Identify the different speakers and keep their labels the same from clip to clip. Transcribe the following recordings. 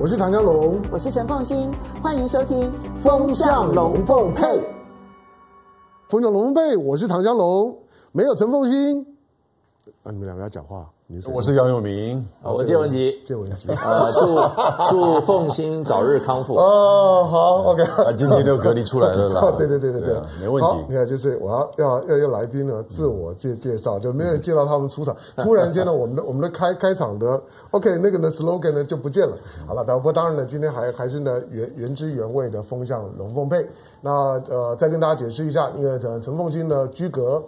Speaker 1: 我是唐江龙，
Speaker 2: 我是陈凤新，欢迎收听《
Speaker 1: 风向龙凤配》。风向龙凤配，我是唐江龙，没有陈凤馨。啊，你们两个要讲话。
Speaker 3: 我是杨永明，
Speaker 4: 我是谢文吉，
Speaker 1: 谢文吉，
Speaker 4: 呃，祝祝凤新早日康复。
Speaker 1: 哦，好，OK，
Speaker 3: 啊，今天就隔离出来了啦。
Speaker 1: 对对对对对，
Speaker 3: 没问题。
Speaker 1: 你看，就是我要要要要来宾呢，自我介介绍，就没有人介绍他们出场。突然间呢，我们的我们的开开场的 OK 那个呢 slogan 呢就不见了。好了，不过当然呢，今天还还是呢原原汁原味的风向龙凤配。那呃，再跟大家解释一下，那个陈陈凤馨的居隔。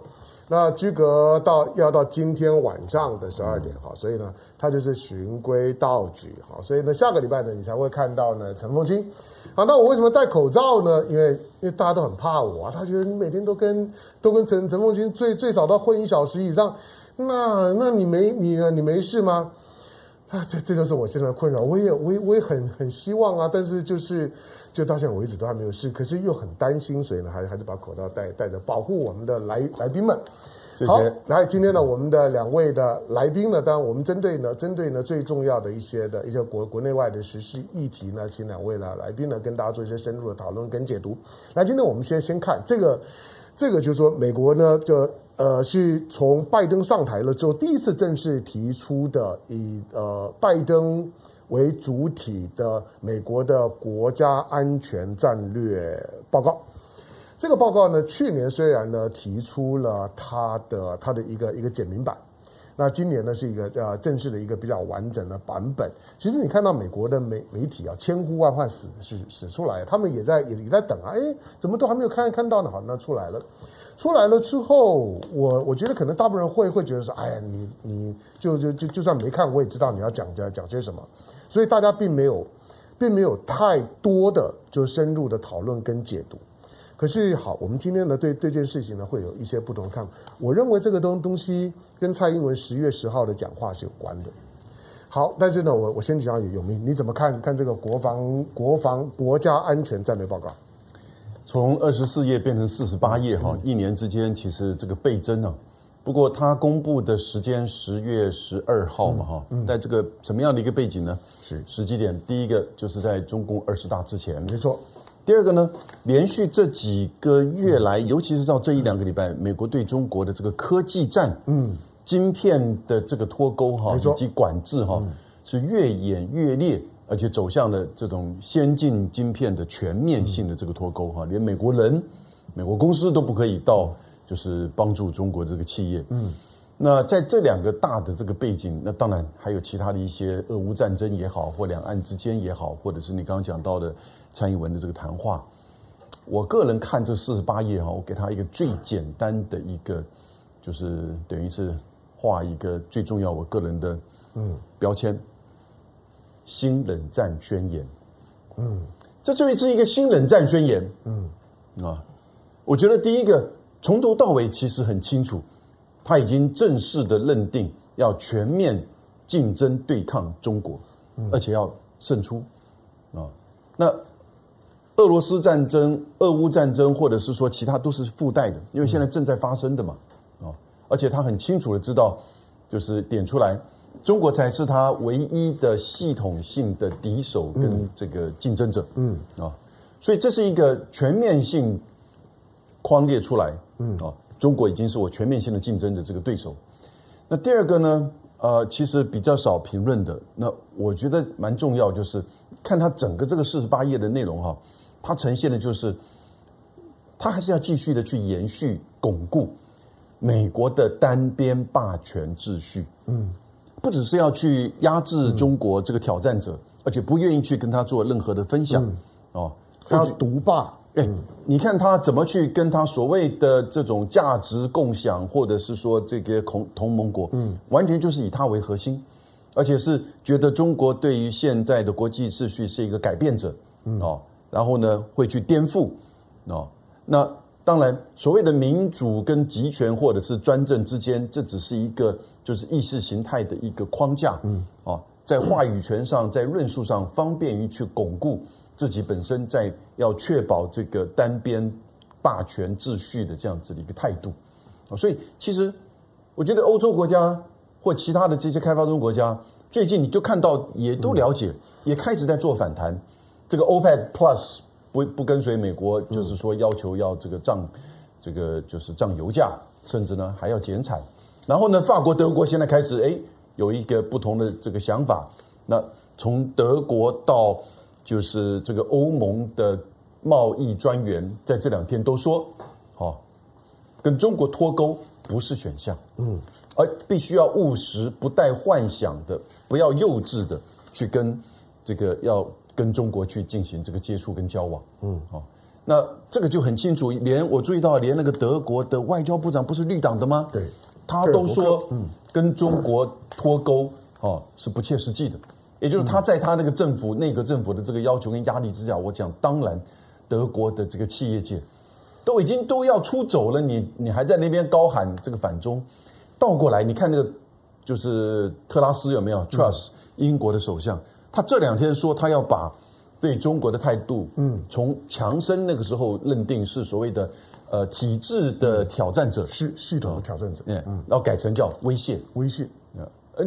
Speaker 1: 那居隔到要到今天晚上的十二点哈，所以呢，他就是循规蹈矩哈，所以呢，下个礼拜呢，你才会看到呢陈凤清。好，那我为什么戴口罩呢？因为因为大家都很怕我啊，他觉得你每天都跟都跟陈陈凤清最最少都混一小时以上，那那你没你你没事吗？啊，这这就是我现在的困扰。我也我也我也很很希望啊，但是就是。就到现在为止都还没有事，可是又很担心，所以呢，还还是把口罩戴戴着，保护我们的来来宾们。谢谢。好，来，今天呢，我们的两位的来宾呢，当然我们针对呢，针对呢最重要的一些的一些国国内外的时事议题呢，请两位呢来宾呢跟大家做一些深入的讨论跟解读。来，今天我们先先看这个，这个就是说美国呢，就呃是从拜登上台了之后第一次正式提出的以呃拜登。为主体的美国的国家安全战略报告，这个报告呢，去年虽然呢提出了它的它的一个一个简明版，那今年呢是一个呃正式的一个比较完整的版本。其实你看到美国的媒媒体啊，千呼万唤使使使出来，他们也在也也在等啊，哎，怎么都还没有看看到呢？好，那出来了，出来了之后，我我觉得可能大部分人会会觉得说，哎呀，你你就就就就算没看，我也知道你要讲讲讲些什么。所以大家并没有，并没有太多的就深入的讨论跟解读。可是好，我们今天呢对这件事情呢会有一些不同的看法。我认为这个东东西跟蔡英文十月十号的讲话是有关的。好，但是呢，我我先讲永明，你怎么看看这个国防国防国家安全战略报告？
Speaker 3: 从二十四页变成四十八页哈，一年之间其实这个倍增啊。不过它公布的时间十月十二号嘛，哈、嗯，在这个什么样的一个背景呢？是时机点，第一个就是在中共二十大之前，
Speaker 1: 没错。
Speaker 3: 第二个呢，连续这几个月来，尤其是到这一两个礼拜，美国对中国的这个科技战，嗯，晶片的这个脱钩哈，以及管制哈，是越演越烈，而且走向了这种先进晶片的全面性的这个脱钩哈，连美国人、美国公司都不可以到。就是帮助中国这个企业，嗯，那在这两个大的这个背景，那当然还有其他的一些俄乌战争也好，或两岸之间也好，或者是你刚刚讲到的蔡英文的这个谈话，我个人看这四十八页哈，我给他一个最简单的一个，就是等于是画一个最重要我个人的嗯标签，新冷战宣言，嗯，这就是一个新冷战宣言，嗯。啊，我觉得第一个。从头到尾其实很清楚，他已经正式的认定要全面竞争对抗中国，而且要胜出啊。那俄罗斯战争、俄乌战争，或者是说其他都是附带的，因为现在正在发生的嘛啊。而且他很清楚的知道，就是点出来，中国才是他唯一的系统性的敌手跟这个竞争者，嗯啊。所以这是一个全面性框列出来。嗯啊，中国已经是我全面性的竞争的这个对手。那第二个呢？呃，其实比较少评论的。那我觉得蛮重要，就是看它整个这个四十八页的内容哈，它呈现的就是，它还是要继续的去延续巩固美国的单边霸权秩序。嗯，不只是要去压制中国这个挑战者，而且不愿意去跟他做任何的分享。哦，
Speaker 1: 他要独霸。
Speaker 3: 哎，你看他怎么去跟他所谓的这种价值共享，或者是说这个同同盟国，嗯，完全就是以他为核心，而且是觉得中国对于现在的国际秩序是一个改变者，嗯。哦，然后呢会去颠覆，哦，那当然所谓的民主跟集权或者是专政之间，这只是一个就是意识形态的一个框架，嗯。哦，在话语权上，在论述上方便于去巩固。自己本身在要确保这个单边霸权秩序的这样子的一个态度啊，所以其实我觉得欧洲国家或其他的这些开发中国家最近你就看到也都了解，也开始在做反弹。这个 OPEC Plus 不不跟随美国，就是说要求要这个涨，这个就是涨油价，甚至呢还要减产。然后呢，法国、德国现在开始哎有一个不同的这个想法。那从德国到就是这个欧盟的贸易专员在这两天都说，哦，跟中国脱钩不是选项，嗯，而必须要务实、不带幻想的，不要幼稚的去跟这个要跟中国去进行这个接触跟交往，嗯，哦，那这个就很清楚，连我注意到，连那个德国的外交部长不是绿党的吗？
Speaker 1: 对，
Speaker 3: 他都说，嗯，跟中国脱钩哦是不切实际的。也就是他在他那个政府、内阁政府的这个要求跟压力之下，我讲，当然，德国的这个企业界都已经都要出走了，你你还在那边高喊这个反中，倒过来，你看那个就是特拉斯有没有？Truss 英国的首相，他这两天说他要把对中国的态度，嗯，从强生那个时候认定是所谓的呃体制的挑战者，
Speaker 1: 是系统的挑战者，
Speaker 3: 嗯，然后改成叫威胁，
Speaker 1: 威胁，
Speaker 3: 呃。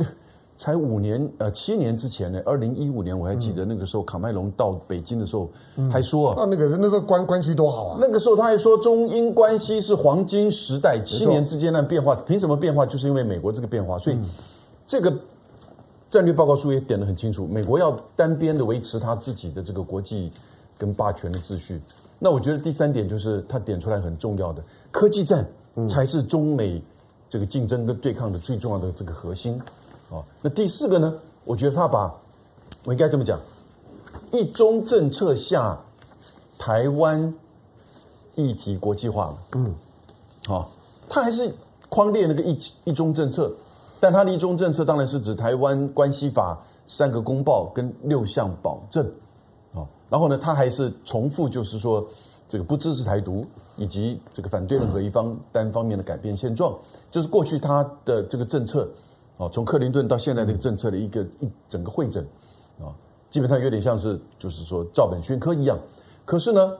Speaker 3: 才五年，呃，七年之前呢，二零一五年我还记得那个时候，卡麦隆到北京的时候，还说啊，
Speaker 1: 那那个那时候关关系多好啊。
Speaker 3: 那个时候他还说中英关系是黄金时代，七年之间的变化，凭什么变化？就是因为美国这个变化。所以这个战略报告书也点得很清楚，美国要单边的维持他自己的这个国际跟霸权的秩序。那我觉得第三点就是他点出来很重要的科技战才是中美这个竞争跟对抗的最重要的这个核心。哦，那第四个呢？我觉得他把，我应该这么讲，一中政策下，台湾议题国际化了。嗯，好，他还是框列那个一一中政策，但他的一中政策当然是指台湾关系法三个公报跟六项保证。哦，然后呢，他还是重复，就是说这个不支持台独，以及这个反对任何一方单方面的改变现状，这是过去他的这个政策。哦，从克林顿到现在这个政策的一个一整个会诊，啊，基本上有点像是就是说照本宣科一样。可是呢，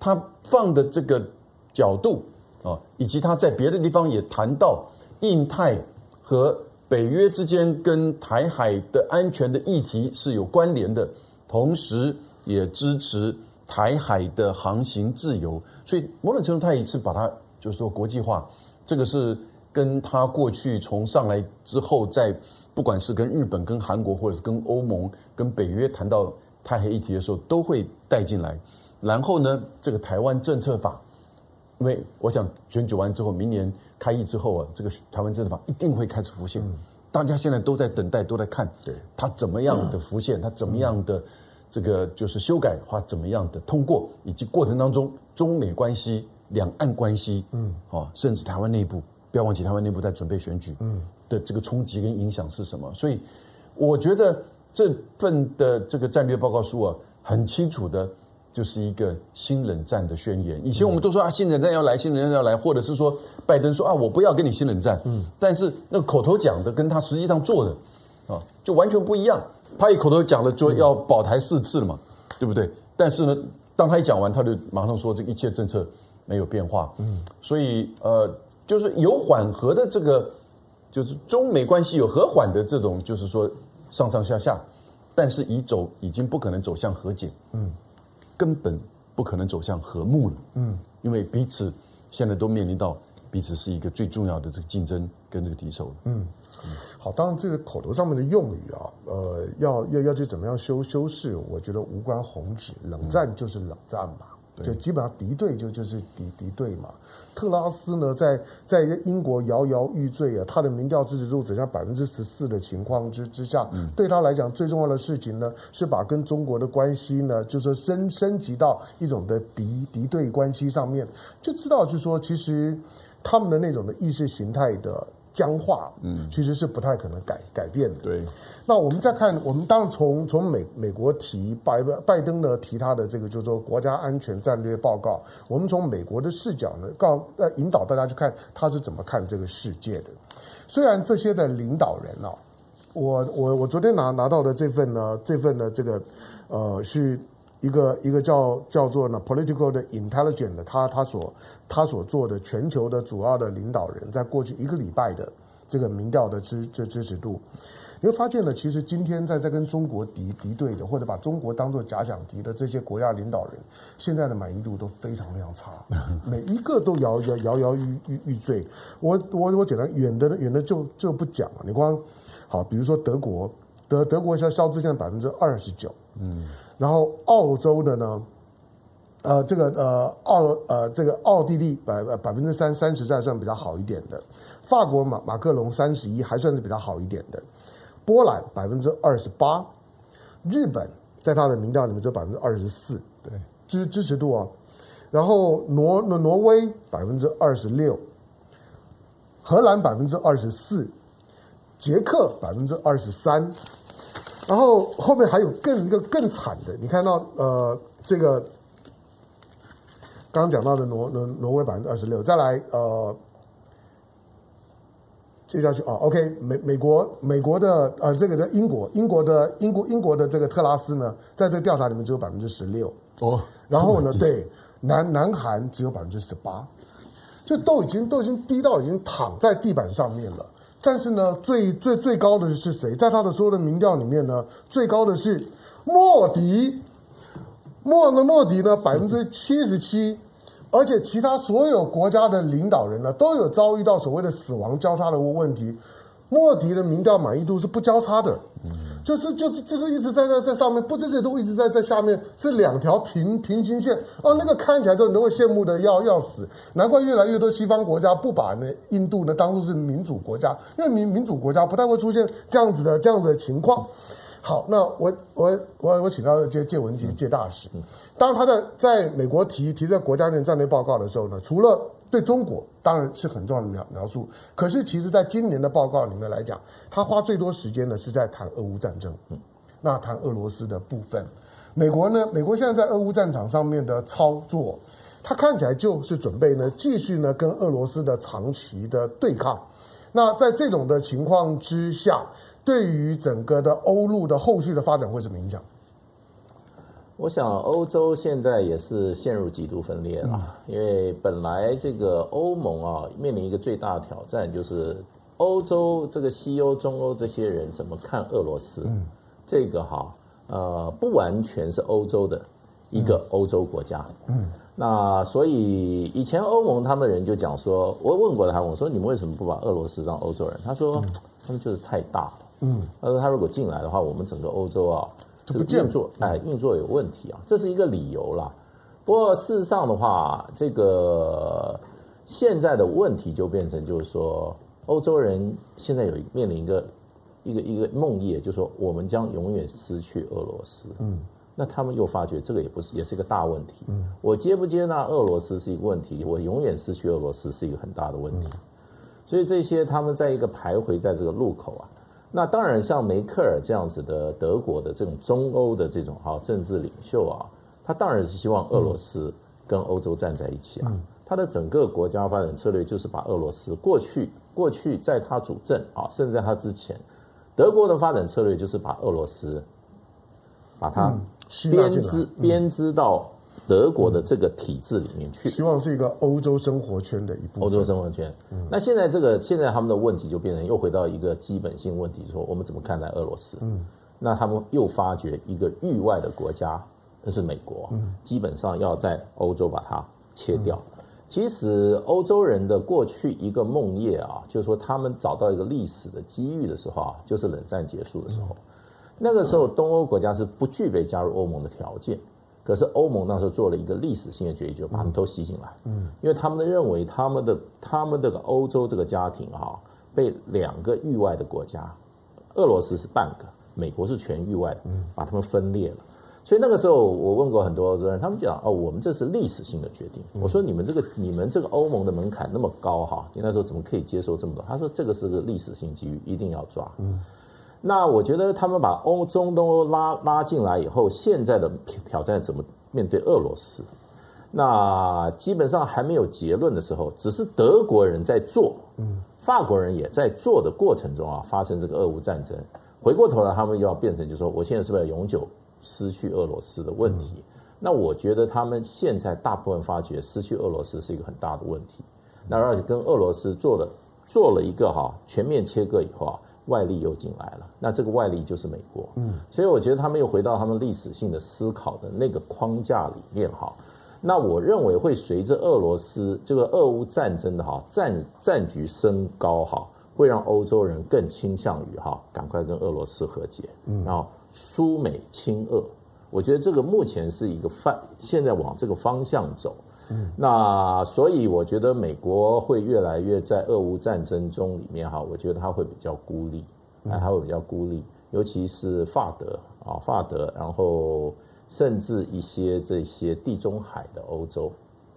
Speaker 3: 他放的这个角度啊，以及他在别的地方也谈到印太和北约之间跟台海的安全的议题是有关联的，同时也支持台海的航行自由。所以某种程度，他也是把它就是说国际化，这个是。跟他过去从上来之后，在不管是跟日本、跟韩国，或者是跟欧盟、跟北约谈到台海议题的时候，都会带进来。然后呢，这个台湾政策法，因为我想选举完之后，明年开议之后啊，这个台湾政策法一定会开始浮现。嗯、大家现在都在等待，都在看，对它怎么样的浮现，它怎么样的这个就是修改或怎么样的通过，以及过程当中中美关系、两岸关系，嗯，哦，甚至台湾内部。不要忘记，台湾内部在准备选举，嗯，的这个冲击跟影响是什么？所以，我觉得这份的这个战略报告书啊，很清楚的，就是一个新冷战的宣言。以前我们都说啊，新冷战要来，新冷战要来，或者是说拜登说啊，我不要跟你新冷战，嗯，但是那个口头讲的跟他实际上做的啊，就完全不一样。他一口头讲了，就要保台四次了嘛，对不对？但是呢，当他一讲完，他就马上说这一切政策没有变化，嗯，所以呃。就是有缓和的这个，就是中美关系有和缓的这种，就是说上上下下，但是已走已经不可能走向和解，嗯，根本不可能走向和睦了，嗯，因为彼此现在都面临到彼此是一个最重要的这个竞争跟这个敌手了，嗯，
Speaker 1: 好，当然这个口头上面的用语啊，呃，要要要去怎么样修修饰，我觉得无关宏旨，冷战就是冷战嘛。就基本上敌对就就是敌敌对嘛。特拉斯呢，在在英国摇摇欲坠啊，他的民调支持度只剩百分之十四的情况之之下，嗯、对他来讲最重要的事情呢，是把跟中国的关系呢，就是升升级到一种的敌敌对关系上面，就知道就是说，其实他们的那种的意识形态的僵化，嗯，其实是不太可能改改变的。
Speaker 3: 对。
Speaker 1: 那我们再看，我们当然从从美美国提拜拜登呢提他的这个就是说国家安全战略报告，我们从美国的视角呢，告呃引导大家去看他是怎么看这个世界的。虽然这些的领导人啊，我我我昨天拿拿到的这份呢，这份呢这个呃是一个一个叫叫做呢 Political 的 Intelligence 的，他他所他所做的全球的主要的领导人，在过去一个礼拜的这个民调的支支支持度。你会发现呢，其实今天在在跟中国敌敌对的，或者把中国当做假想敌的这些国家领导人，现在的满意度都非常非常差，每一个都摇摇摇摇欲欲欲坠。我我我简单远的远的就就不讲了。你光好，比如说德国，德德国消消资现在百分之二十九，嗯，然后澳洲的呢？呃，这个呃，奥呃，这个奥地利百百分之三三十还算比较好一点的，法国马马克龙三十一还算是比较好一点的，波兰百分之二十八，日本在他的民调里面只有百分之二十四，对支支持度哦，然后挪挪挪威百分之二十六，荷兰百分之二十四，捷克百分之二十三，然后后面还有更一个更惨的，你看到呃这个。刚刚讲到的挪挪挪威百分之二十六，再来呃，接下去啊，OK，美美国美国的呃这个的英国英国的英国英国的这个特拉斯呢，在这个调查里面只有百分之十六哦，然后呢，对南南韩只有百分之十八，就都已经都已经低到已经躺在地板上面了。但是呢，最最最高的是谁？在他的所有的民调里面呢，最高的是莫迪。莫的莫迪呢，百分之七十七，而且其他所有国家的领导人呢，都有遭遇到所谓的死亡交叉的问题。莫迪的民调满意度是不交叉的，就是就是就是一直在在在上面，不这些都一直在在下面，是两条平平行线。哦，那个看起来之后你都会羡慕的要要死。难怪越来越多西方国家不把那印度呢当作是民主国家，因为民民主国家不太会出现这样子的这样子的情况。好，那我我我我请到这介文汲介大使。当然，他的在美国提提这个国家的战略报告的时候呢，除了对中国当然是很重要的描描述，可是其实在今年的报告里面来讲，他花最多时间呢是在谈俄乌战争。那谈俄罗斯的部分，美国呢，美国现在在俄乌战场上面的操作，他看起来就是准备呢继续呢跟俄罗斯的长期的对抗。那在这种的情况之下。对于整个的欧陆的后续的发展会什么影响？
Speaker 4: 我想欧洲现在也是陷入极度分裂了，嗯、因为本来这个欧盟啊面临一个最大的挑战，就是欧洲这个西欧、中欧这些人怎么看俄罗斯？嗯、这个哈呃不完全是欧洲的一个欧洲国家。嗯，那所以以前欧盟他们人就讲说，我问过他们，我说你们为什么不把俄罗斯当欧洲人？他说他们就是太大了。嗯，他说他如果进来的话，我们整个欧洲啊，这个运作哎运作有问题啊，这是一个理由啦。不过事实上的话，这个现在的问题就变成就是说，欧洲人现在有面临一个一个一个梦魇，就是说我们将永远失去俄罗斯。嗯，那他们又发觉这个也不是也是一个大问题。嗯，我接不接纳俄罗斯是一个问题，我永远失去俄罗斯是一个很大的问题。所以这些他们在一个徘徊在这个路口啊。那当然，像梅克尔这样子的德国的这种中欧的这种哈政治领袖啊，他当然是希望俄罗斯跟欧洲站在一起啊。他的整个国家发展策略就是把俄罗斯过去过去在他主政啊，甚至在他之前，德国的发展策略就是把俄罗斯把它编织编织到。德国的这个体制里面去，
Speaker 1: 希望是一个欧洲生活圈的一部分。
Speaker 4: 欧洲生活圈。嗯、那现在这个现在他们的问题就变成又回到一个基本性问题，说我们怎么看待俄罗斯？嗯，那他们又发觉一个域外的国家，那是美国，嗯，基本上要在欧洲把它切掉。嗯、其实欧洲人的过去一个梦魇啊，就是说他们找到一个历史的机遇的时候啊，就是冷战结束的时候，嗯、那个时候东欧国家是不具备加入欧盟的条件。可是欧盟那时候做了一个历史性的决议，就把他们都吸进来。嗯，因为他们认为他们的他们这个欧洲这个家庭哈，被两个域外的国家，俄罗斯是半个，美国是全域外的，把他们分裂了。所以那个时候我问过很多欧洲人，他们讲哦，我们这是历史性的决定。我说你们这个你们这个欧盟的门槛那么高哈，你那时候怎么可以接受这么多？他说这个是个历史性机遇，一定要抓。嗯。那我觉得他们把欧中东欧拉拉进来以后，现在的挑战怎么面对俄罗斯？那基本上还没有结论的时候，只是德国人在做，嗯，法国人也在做的过程中啊，发生这个俄乌战争。回过头来，他们又要变成就说，我现在是不是要永久失去俄罗斯的问题？那我觉得他们现在大部分发觉失去俄罗斯是一个很大的问题。那而且跟俄罗斯做了做了一个哈全面切割以后啊。外力又进来了，那这个外力就是美国。嗯，所以我觉得他们又回到他们历史性的思考的那个框架里面哈。那我认为会随着俄罗斯这个俄乌战争的哈战战局升高哈，会让欧洲人更倾向于哈赶快跟俄罗斯和解，嗯，然后苏美亲俄。我觉得这个目前是一个方，现在往这个方向走。嗯，那所以我觉得美国会越来越在俄乌战争中里面哈，我觉得他会比较孤立，哎，他会比较孤立，尤其是法德啊，法德，然后。甚至一些这些地中海的欧洲，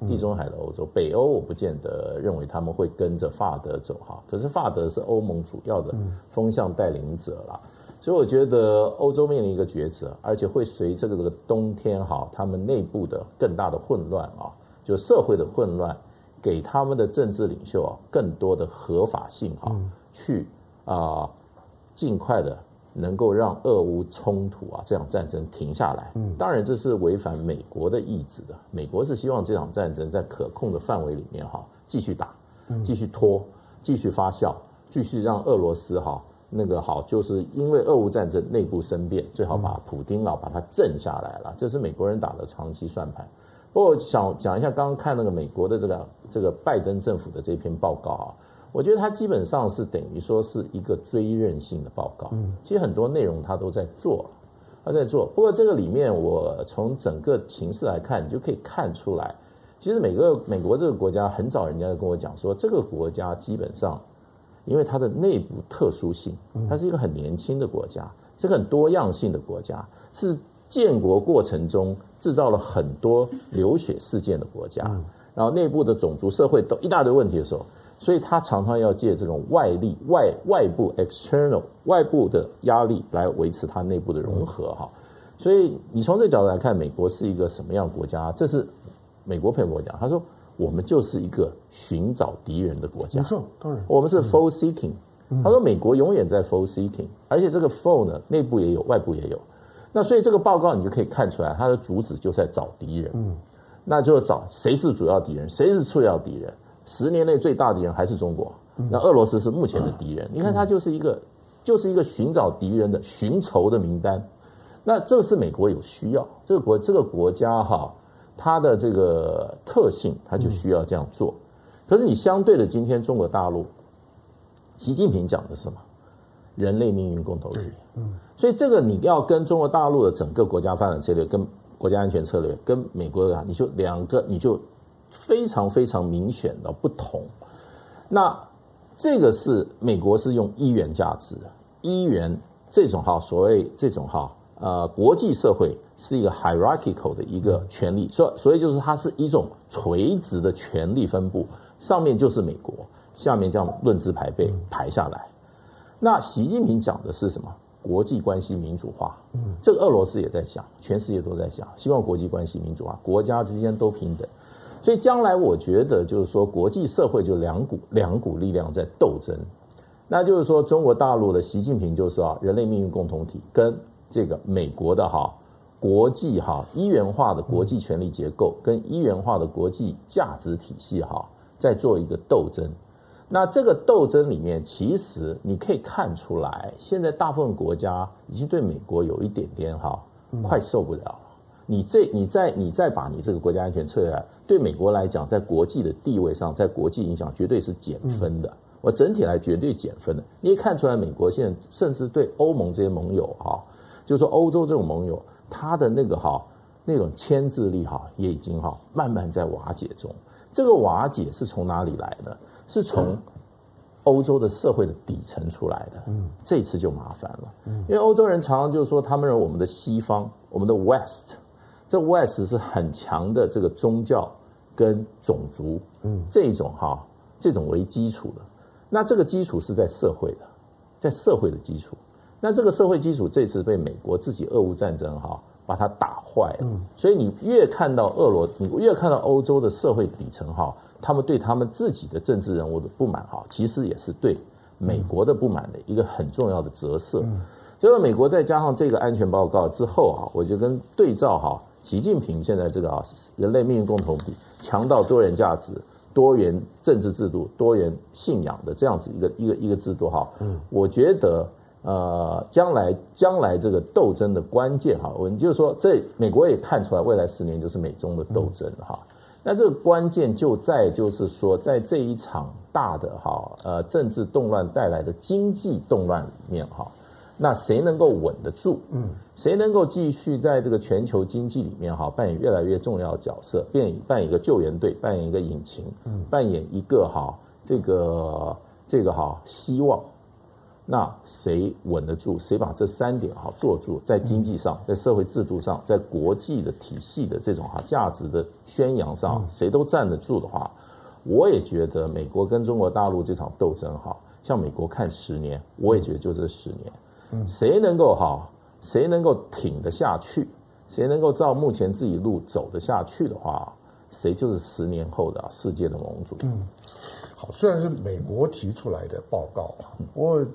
Speaker 4: 地中海的欧洲，北欧我不见得认为他们会跟着法德走哈。可是法德是欧盟主要的风向带领者啦，所以我觉得欧洲面临一个抉择，而且会随这个这个冬天哈，他们内部的更大的混乱啊，就社会的混乱，给他们的政治领袖啊更多的合法性哈，去啊尽快的。能够让俄乌冲突啊这场战争停下来，嗯，当然这是违反美国的意志的。美国是希望这场战争在可控的范围里面哈继续打，继续拖，继续发酵，继续让俄罗斯哈那个好，就是因为俄乌战争内部生变，最好把普丁啊把他镇下来了，这是美国人打的长期算盘。不过我想讲一下，刚刚看那个美国的这个这个拜登政府的这篇报告啊。我觉得它基本上是等于说是一个追认性的报告，嗯，其实很多内容他都在做，他在做。不过这个里面，我从整个形势来看，你就可以看出来，其实每个美国这个国家很早人家就跟我讲说，这个国家基本上，因为它的内部特殊性，它是一个很年轻的国家，是个很多样性的国家，是建国过程中制造了很多流血事件的国家，然后内部的种族社会都一大堆问题的时候。所以他常常要借这种外力、外外部 （external） 外部的压力来维持他内部的融合哈。所以你从这角度来看，美国是一个什么样的国家？这是美国朋友跟我讲，他说我们就是一个寻找敌人的国家。没错，当然，我们是 foe seeking。他说美国永远在 foe seeking，而且这个 foe 呢，内部也有，外部也有。那所以这个报告你就可以看出来，它的主旨就是在找敌人。嗯，那就找谁是主要敌人，谁是次要敌人。十年内最大的敌人还是中国，那俄罗斯是目前的敌人。你看，它就是一个，就是一个寻找敌人的寻仇的名单。那这是美国有需要，这个国这个国家哈，它的这个特性，它就需要这样做。可是你相对的，今天中国大陆，习近平讲的是什么？人类命运共同体。嗯，所以这个你要跟中国大陆的整个国家发展策略、跟国家安全策略、跟美国的，你就两个，你就。非常非常明显的不同，那这个是美国是用一元价值，一元这种哈，所谓这种哈，呃，国际社会是一个 hierarchical 的一个权力，所所以就是它是一种垂直的权力分布，上面就是美国，下面这样论资排辈排下来。那习近平讲的是什么？国际关系民主化，嗯，这个俄罗斯也在想，全世界都在想，希望国际关系民主化，国家之间都平等。所以将来我觉得就是说，国际社会就两股两股力量在斗争，那就是说，中国大陆的习近平就是啊，人类命运共同体跟这个美国的哈国际哈一元化的国际权力结构跟一元化的国际价值体系哈在做一个斗争。那这个斗争里面，其实你可以看出来，现在大部分国家已经对美国有一点点哈快受不了。你这你再你再把你这个国家安全撤下来，对美国来讲，在国际的地位上，在国际影响绝对是减分的。我整体来绝对减分的。你也看出来，美国现在甚至对欧盟这些盟友哈，就是说欧洲这种盟友，他的那个哈那种牵制力哈，也已经哈慢慢在瓦解中。这个瓦解是从哪里来的？是从欧洲的社会的底层出来的。嗯，这次就麻烦了。嗯，因为欧洲人常常就是说，他们认为我们的西方，我们的 West。这 West 是很强的这个宗教跟种族，嗯，这种哈，这种为基础的。那这个基础是在社会的，在社会的基础。那这个社会基础这次被美国自己俄乌战争哈把它打坏了。嗯，所以你越看到俄罗，你越看到欧洲的社会底层哈，他们对他们自己的政治人物的不满哈，其实也是对美国的不满的一个很重要的折射。嗯，所以美国再加上这个安全报告之后啊，我就跟对照哈。习近平现在这个啊，人类命运共同体、强调多元价值、多元政治制度、多元信仰的这样子一个一个一个制度哈，嗯，我觉得呃，将来将来这个斗争的关键哈，我就是说，这美国也看出来，未来十年就是美中的斗争哈。那这个关键就在就是说，在这一场大的哈呃政治动乱带来的经济动乱里面哈。那谁能够稳得住？嗯，谁能够继续在这个全球经济里面哈扮演越来越重要的角色，扮演扮演一个救援队，扮演一个引擎，嗯，扮演一个哈这个这个哈希望。那谁稳得住？谁把这三点哈做住？在经济上，在社会制度上，在国际的体系的这种哈价值的宣扬上，谁都站得住的话，我也觉得美国跟中国大陆这场斗争哈，像美国看十年，我也觉得就这十年。谁能够哈？谁能够挺得下去？谁能够照目前自己路走得下去的话，谁就是十年后的世界的盟主。
Speaker 1: 嗯，好，虽然是美国提出来的报告啊，我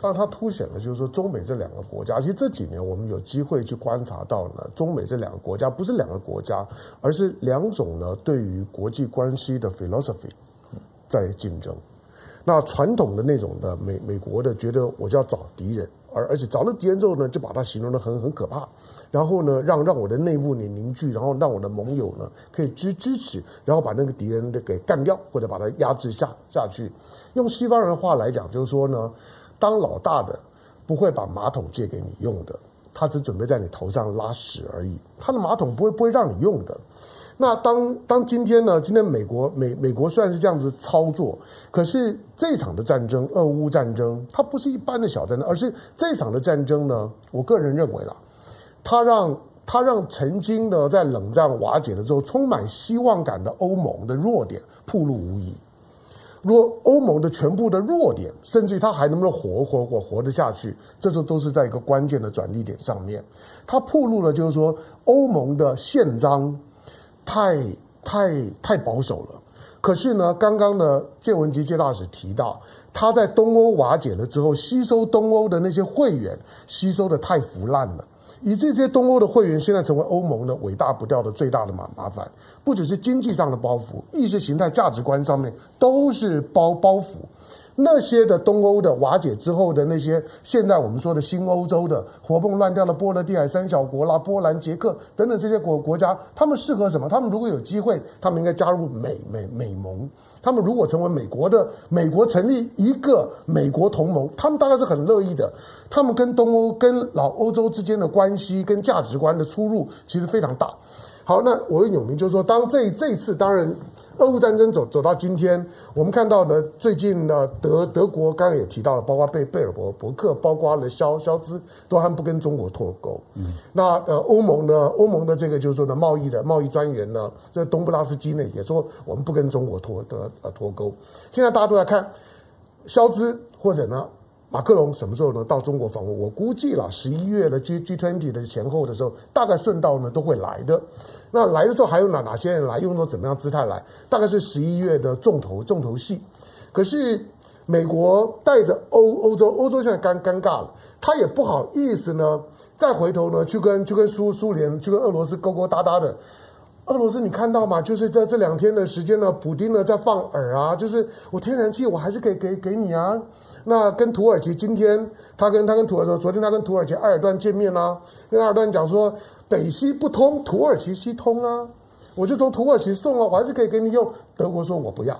Speaker 1: 但它凸显了就是说中美这两个国家，其实这几年我们有机会去观察到呢，中美这两个国家不是两个国家，而是两种呢对于国际关系的 philosophy 在竞争。那传统的那种的美美国的觉得我就要找敌人。而而且找了敌人之后呢，就把它形容得很很可怕，然后呢，让让我的内部你凝聚，然后让我的盟友呢可以支支持，然后把那个敌人的给干掉，或者把它压制下下去。用西方人的话来讲，就是说呢，当老大的不会把马桶借给你用的，他只准备在你头上拉屎而已，他的马桶不会不会让你用的。那当当今天呢？今天美国美美国虽然是这样子操作，可是这场的战争，俄乌战争，它不是一般的小战争，而是这场的战争呢，我个人认为啦，它让它让曾经呢在冷战瓦解了之后充满希望感的欧盟的弱点暴露无遗。若欧盟的全部的弱点，甚至于它还能不能活活活活得下去，这时候都是在一个关键的转捩点上面，它暴露了就是说欧盟的宪章。太太太保守了，可是呢，刚刚呢，建文汲介大使提到，他在东欧瓦解了之后，吸收东欧的那些会员，吸收的太腐烂了，以至于这些东欧的会员现在成为欧盟的尾大不掉的最大的麻麻烦，不只是经济上的包袱，意识形态价值观上面都是包包袱。那些的东欧的瓦解之后的那些，现在我们说的新欧洲的活蹦乱跳的波罗的海三小国啦，波兰、捷克等等这些国国家，他们适合什么？他们如果有机会，他们应该加入美美美盟。他们如果成为美国的美国成立一个美国同盟，他们大概是很乐意的。他们跟东欧、跟老欧洲之间的关系跟价值观的出入其实非常大。好，那我问永明，就是说，当这这一次，当然。俄乌战争走走到今天，我们看到呢，最近呢，德德国刚刚也提到了，包括贝贝尔伯伯克，包括了肖肖兹，都还不跟中国脱钩。嗯，那呃，欧盟呢，欧盟的这个就是说呢，贸易的贸易专员呢，这东布拉斯基呢也说，我们不跟中国脱的呃脱钩。现在大家都在看肖兹或者呢，马克龙什么时候呢到中国访问？我估计了十一月的 G G twenty 的前后的时候，大概顺道呢都会来的。那来的时候还有哪哪些人来？用到怎么样姿态来？大概是十一月的重头重头戏。可是美国带着欧欧洲，欧洲现在尴尴尬了，他也不好意思呢，再回头呢去跟去跟苏苏联去跟俄罗斯勾勾搭搭的。俄罗斯你看到吗？就是在这两天的时间呢，普丁呢在放饵啊，就是我天然气我还是可以给给你啊。那跟土耳其今天他跟他跟土耳其昨天他跟土耳其埃尔段见面啦、啊，跟埃尔段讲说。北西不通，土耳其西通啊！我就从土耳其送啊，我还是可以给你用。德国说我不要，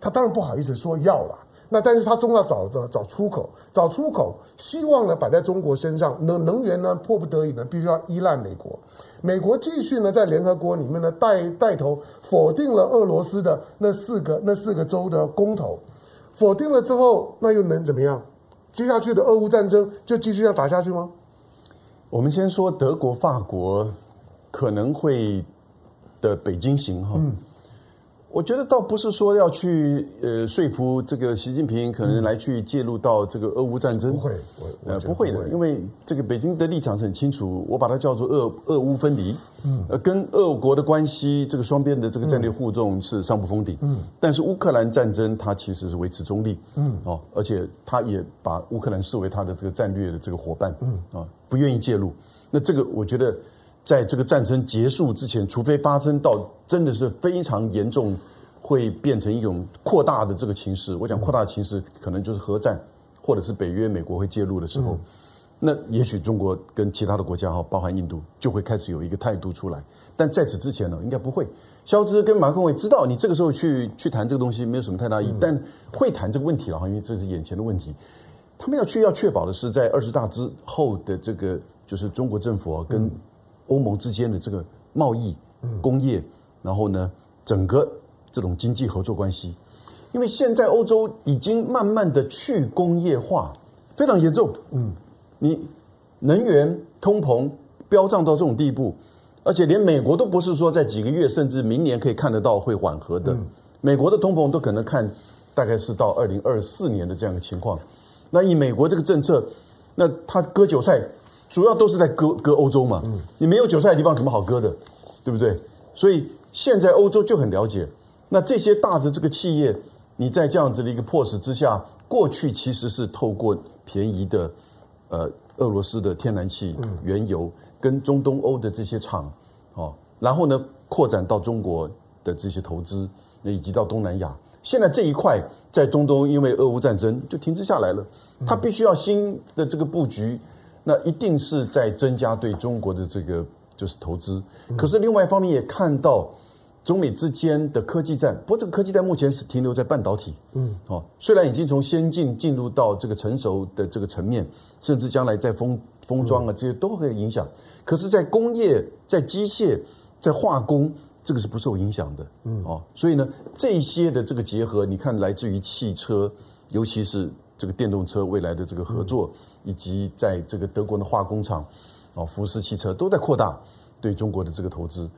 Speaker 1: 他当然不好意思说要了。那但是他总要找找找出口，找出口，希望呢摆在中国身上。能能源呢，迫不得已呢，必须要依赖美国。美国继续呢，在联合国里面呢带带头否定了俄罗斯的那四个那四个州的公投，否定了之后，那又能怎么样？接下去的俄乌战争就继续要打下去吗？
Speaker 3: 我们先说德国、法国可能会的北京行哈，嗯，我觉得倒不是说要去呃说服这个习近平可能来去介入到这个俄乌战争，
Speaker 1: 不会，
Speaker 3: 呃不会的，因为这个北京的立场是很清楚，我把它叫做俄俄乌分离，嗯，呃跟俄国的关系这个双边的这个战略互动是上不封顶，嗯，但是乌克兰战争它其实是维持中立，嗯，哦，而且他也把乌克兰视为他的这个战略的这个伙伴，嗯。啊。不愿意介入，那这个我觉得，在这个战争结束之前，除非发生到真的是非常严重，会变成一种扩大的这个情势。我讲扩大的情势，可能就是核战，或者是北约、美国会介入的时候，嗯、那也许中国跟其他的国家哈，包含印度，就会开始有一个态度出来。但在此之前呢，应该不会。肖兹跟马克宏知道，你这个时候去去谈这个东西没有什么太大意义，嗯、但会谈这个问题了哈，因为这是眼前的问题。他们要去要确保的是，在二十大之后的这个，就是中国政府跟欧盟之间的这个贸易、工业，然后呢，整个这种经济合作关系。因为现在欧洲已经慢慢的去工业化，非常严重。嗯，你能源通膨飙涨到这种地步，而且连美国都不是说在几个月甚至明年可以看得到会缓和的。美国的通膨都可能看大概是到二零二四年的这样的情况。那以美国这个政策，那他割韭菜，主要都是在割割欧洲嘛。嗯，你没有韭菜的地方，怎么好割的，对不对？所以现在欧洲就很了解。那这些大的这个企业，你在这样子的一个迫使之下，过去其实是透过便宜的，呃，俄罗斯的天然气、原油跟中东欧的这些厂，哦，然后呢扩展到中国的这些投资，以及到东南亚。现在这一块在中东，因为俄乌战争就停滞下来了。它必须要新的这个布局，那一定是在增加对中国的这个就是投资。可是另外一方面也看到中美之间的科技战，不过这个科技战目前是停留在半导体。嗯，哦，虽然已经从先进进入到这个成熟的这个层面，甚至将来在封封装啊这些都会影响。可是，在工业、在机械、在化工。这个是不受影响的，嗯哦，所以呢，这些的这个结合，你看来自于汽车，尤其是这个电动车未来的这个合作，以及在这个德国的化工厂，哦，福斯汽车都在扩大对中国的这个投资。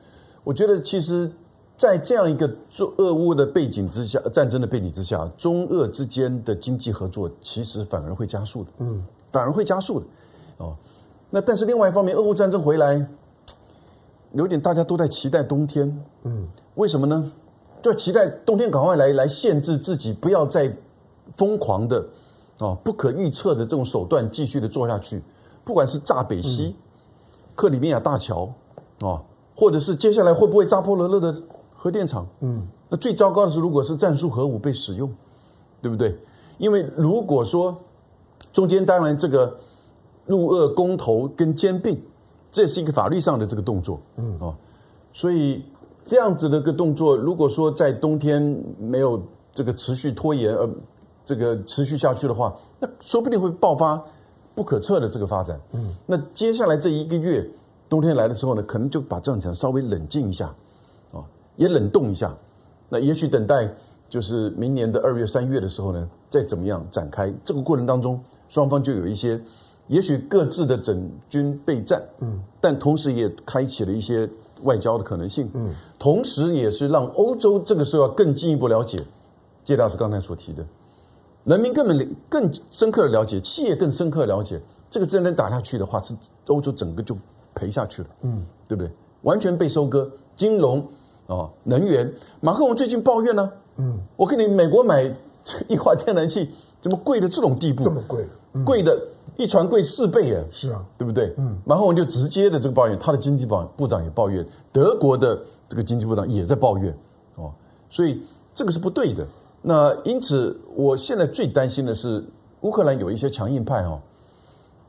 Speaker 3: 我觉得，其实，在这样一个俄乌的背景之下，战争的背景之下，中俄之间的经济合作其实反而会加速的，嗯，反而会加速的，哦，那但是另外一方面，俄乌战争回来。有点大家都在期待冬天，嗯，为什么呢？就期待冬天赶快来，来限制自己，不要再疯狂的啊，不可预测的这种手段继续的做下去。不管是炸北溪、嗯、克里米亚大桥啊，或者是接下来会不会扎波罗热的核电厂？嗯，那最糟糕的是，如果是战术核武被使用，对不对？因为如果说中间当然这个入俄公投跟兼并。这是一个法律上的这个动作，嗯哦，所以这样子的一个动作，如果说在冬天没有这个持续拖延，而这个持续下去的话，那说不定会爆发不可测的这个发展。嗯，那接下来这一个月冬天来的时候呢，可能就把战场稍微冷静一下，啊，也冷冻一下。那也许等待就是明年的二月、三月的时候呢，再怎么样展开这个过程当中，双方就有一些。也许各自的整军备战，嗯，但同时也开启了一些外交的可能性，嗯，同时也是让欧洲这个时候要更进一步了解，谢大师刚才所提的，人民根本更深刻的了解，企业更深刻的了解，这个战争打下去的话，是欧洲整个就赔下去了，嗯，对不对？完全被收割，金融啊、哦，能源，马克龙最近抱怨呢，嗯，我跟你美国买液化天然气怎么贵的这种地步，
Speaker 1: 这么贵，
Speaker 3: 嗯、贵的。一船贵四倍耶，
Speaker 1: 是啊，
Speaker 3: 对不对？嗯，马克龙就直接的这个抱怨，他的经济部部长也抱怨，德国的这个经济部长也在抱怨，哦，所以这个是不对的。那因此，我现在最担心的是乌克兰有一些强硬派哈、哦，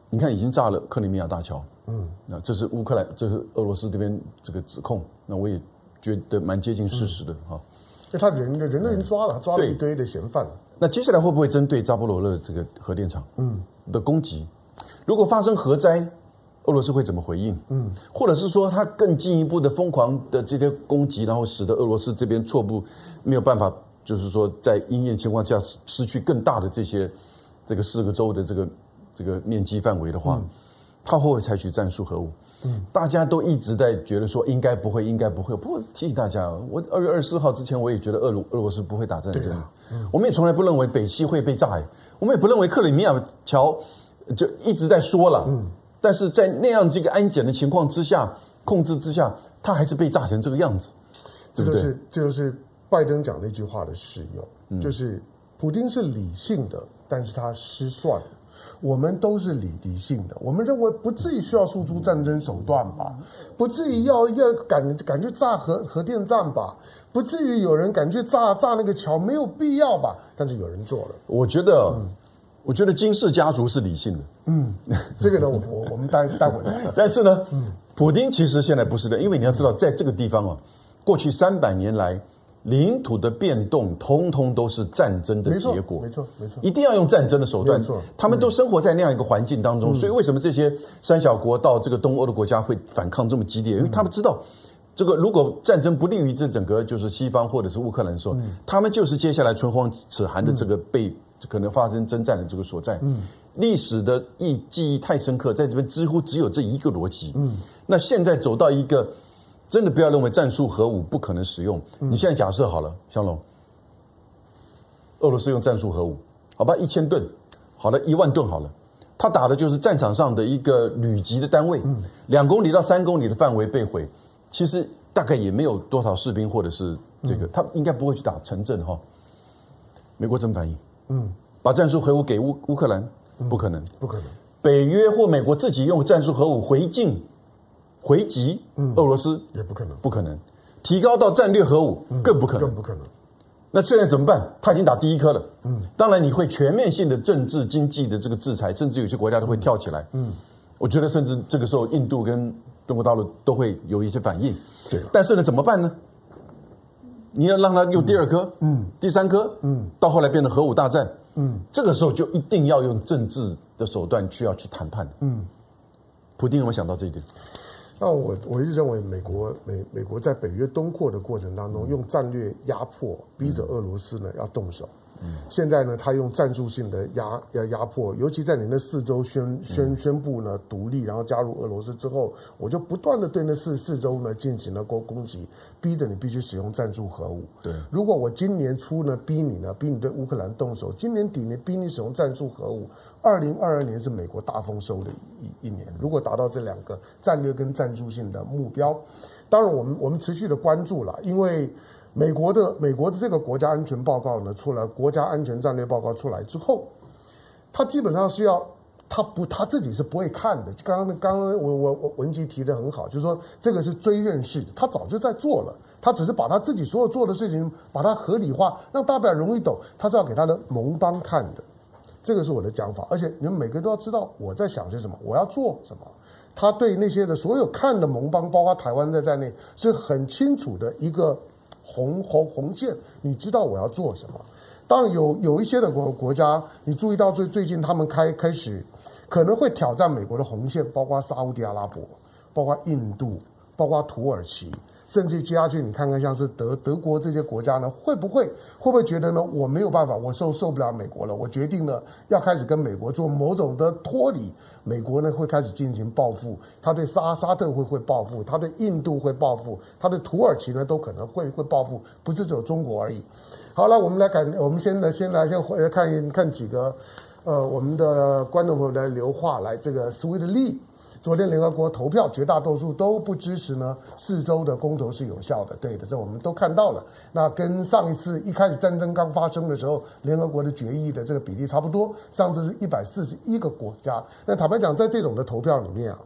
Speaker 3: 你看已经炸了克里米亚大桥，嗯，那这是乌克兰，这是俄罗斯这边这个指控，那我也觉得蛮接近事实的哈。
Speaker 1: 那、他人人都已经抓了，抓了一堆的嫌犯了。
Speaker 3: 那接下来会不会针对扎波罗热这个核电厂嗯的攻击？如果发生核灾，俄罗斯会怎么回应？嗯，或者是说他更进一步的疯狂的这些攻击，然后使得俄罗斯这边错步没有办法，就是说在因应情况下失去更大的这些这个四个州的这个这个面积范围的话，他会不会采取战术核武？嗯，大家都一直在觉得说应该不会，应该不会。不过提醒大家，我二月二十四号之前我也觉得俄罗俄罗斯不会打战争。啊嗯、我们也从来不认为北溪会被炸，我们也不认为克里米亚桥就一直在说了。嗯，但是在那样这个安检的情况之下，控制之下，它还是被炸成这个样子，对不对？
Speaker 1: 这就是这就是拜登讲那句话的适用，嗯、就是普京是理性的，但是他失算了。我们都是理理性的，我们认为不至于需要诉诸战争手段吧，不至于要要敢敢去炸核核电站吧，不至于有人敢去炸炸那个桥，没有必要吧？但是有人做了。
Speaker 3: 我觉得，嗯、我觉得金氏家族是理性的。
Speaker 1: 嗯，这个呢，我我我们待待会来。
Speaker 3: 但是呢，嗯，普京其实现在不是的，因为你要知道，在这个地方啊，过去三百年来。领土的变动，通通都是战争的结果。
Speaker 1: 没错，没错，
Speaker 3: 一定要用战争的手段。
Speaker 1: 没错，
Speaker 3: 他们都生活在那样一个环境当中，
Speaker 1: 嗯、
Speaker 3: 所以为什么这些三小国到这个东欧的国家会反抗这么激烈？因为他们知道，这个如果战争不利于这整个就是西方或者是乌克兰的时候，嗯、他们就是接下来唇亡齿寒的这个被、嗯、可能发生征战的这个所在。嗯，历史的意记忆太深刻，在这边几乎只有这一个逻辑。嗯，那现在走到一个。真的不要认为战术核武不可能使用。你现在假设好了，香龙，俄罗斯用战术核武，好吧，一千吨，好了，一万吨好了，他打的就是战场上的一个旅级的单位，两公里到三公里的范围被毁，其实大概也没有多少士兵或者是这个，他应该不会去打城镇哈。美国怎么反应？嗯，把战术核武给乌乌克兰？不可能，
Speaker 1: 不可能。
Speaker 3: 北约或美国自己用战术核武回敬。回击俄罗斯
Speaker 1: 也不可能，
Speaker 3: 不可能提高到战略核武更不可能，
Speaker 1: 更不可能。
Speaker 3: 那现在怎么办？他已经打第一颗了。嗯，当然你会全面性的政治经济的这个制裁，甚至有些国家都会跳起来。嗯，我觉得甚至这个时候印度跟中国大陆都会有一些反应。
Speaker 1: 对，
Speaker 3: 但是呢，怎么办呢？你要让他用第二颗，嗯，第三颗，嗯，到后来变成核武大战，嗯，这个时候就一定要用政治的手段去要去谈判。嗯，普丁有没有想到这一点？
Speaker 1: 那我我一直认为，美国美美国在北约东扩的过程当中，用战略压迫逼着俄罗斯呢要动手。嗯现在呢，他用战术性的压压压迫，尤其在你那四周宣宣宣布呢独立，然后加入俄罗斯之后，我就不断的对那四四周呢进行了攻攻击，逼着你必须使用战术核武。
Speaker 3: 对，
Speaker 1: 如果我今年初呢逼你呢，逼你对乌克兰动手，今年底呢逼你使用战术核武，二零二二年是美国大丰收的一一年。如果达到这两个战略跟战术性的目标，当然我们我们持续的关注了，因为。美国的美国的这个国家安全报告呢出来，国家安全战略报告出来之后，他基本上是要他不他自己是不会看的。刚刚刚刚我我我文吉提的很好，就是说这个是追认识，他早就在做了，他只是把他自己所有做的事情把它合理化，让大家容易懂。他是要给他的盟邦看的，这个是我的讲法。而且你们每个人都要知道我在想些什么，我要做什么。他对那些的所有看的盟邦，包括台湾在在内，是很清楚的一个。红红红线，你知道我要做什么？当然有有一些的国国家，你注意到最最近他们开开始可能会挑战美国的红线，包括沙乌地阿拉伯，包括印度，包括土耳其。甚至接下去，你看看像是德德国这些国家呢，会不会会不会觉得呢？我没有办法，我受受不了美国了，我决定呢要开始跟美国做某种的脱离。美国呢会开始进行报复，他对沙沙特会会报复，他对印度会报复，他对土耳其呢都可能会会报复，不是只有中国而已。好了，我们来看，我们先来先来先回来看看几个，呃，我们的观众朋友来留话来，这个 Sweet Lee。昨天联合国投票，绝大多数都不支持呢。四周的公投是有效的，对的，这我们都看到了。那跟上一次一开始战争刚发生的时候，联合国的决议的这个比例差不多。上次是一百四十一个国家。那坦白讲，在这种的投票里面啊，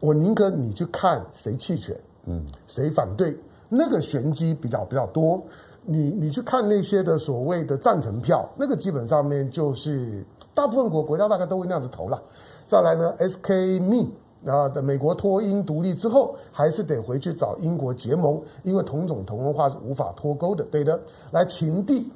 Speaker 1: 我宁可你去看谁弃权，嗯，谁反对，那个玄机比较比较多。你你去看那些的所谓的赞成票，那个基本上面就是大部分国国家大概都会那样子投了。再来呢，SK Me 啊的美国脱英独立之后，还是得回去找英国结盟，因为同种同文化是无法脱钩的。对的，来秦地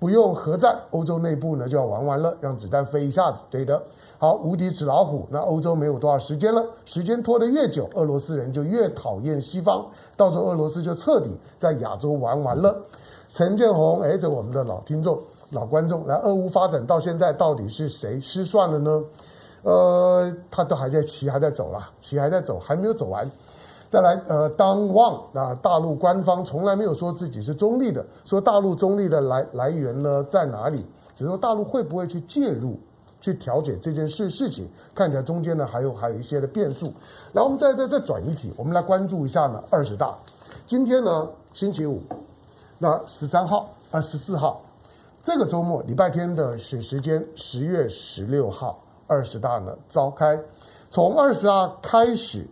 Speaker 1: 不用核战，欧洲内部呢就要玩完了，让子弹飞一下子。对的，好，无敌纸老虎，那欧洲没有多少时间了，时间拖得越久，俄罗斯人就越讨厌西方，到时候俄罗斯就彻底在亚洲玩完了。陈建宏，哎，这我们的老听众、老观众，来，俄乌发展到现在，到底是谁失算了呢？呃，他都还在骑，还在走了，骑还在走，还没有走完。再来，呃，当旺啊，大陆官方从来没有说自己是中立的，说大陆中立的来来源呢在哪里？只是说大陆会不会去介入，去调解这件事事情？看起来中间呢还有还有一些的变数。然后我们再再再转一题，我们来关注一下呢二十大。今天呢星期五，那十三号啊十四号。这个周末礼拜天的时时间，十月十六号二十大呢召开，从二十大开始。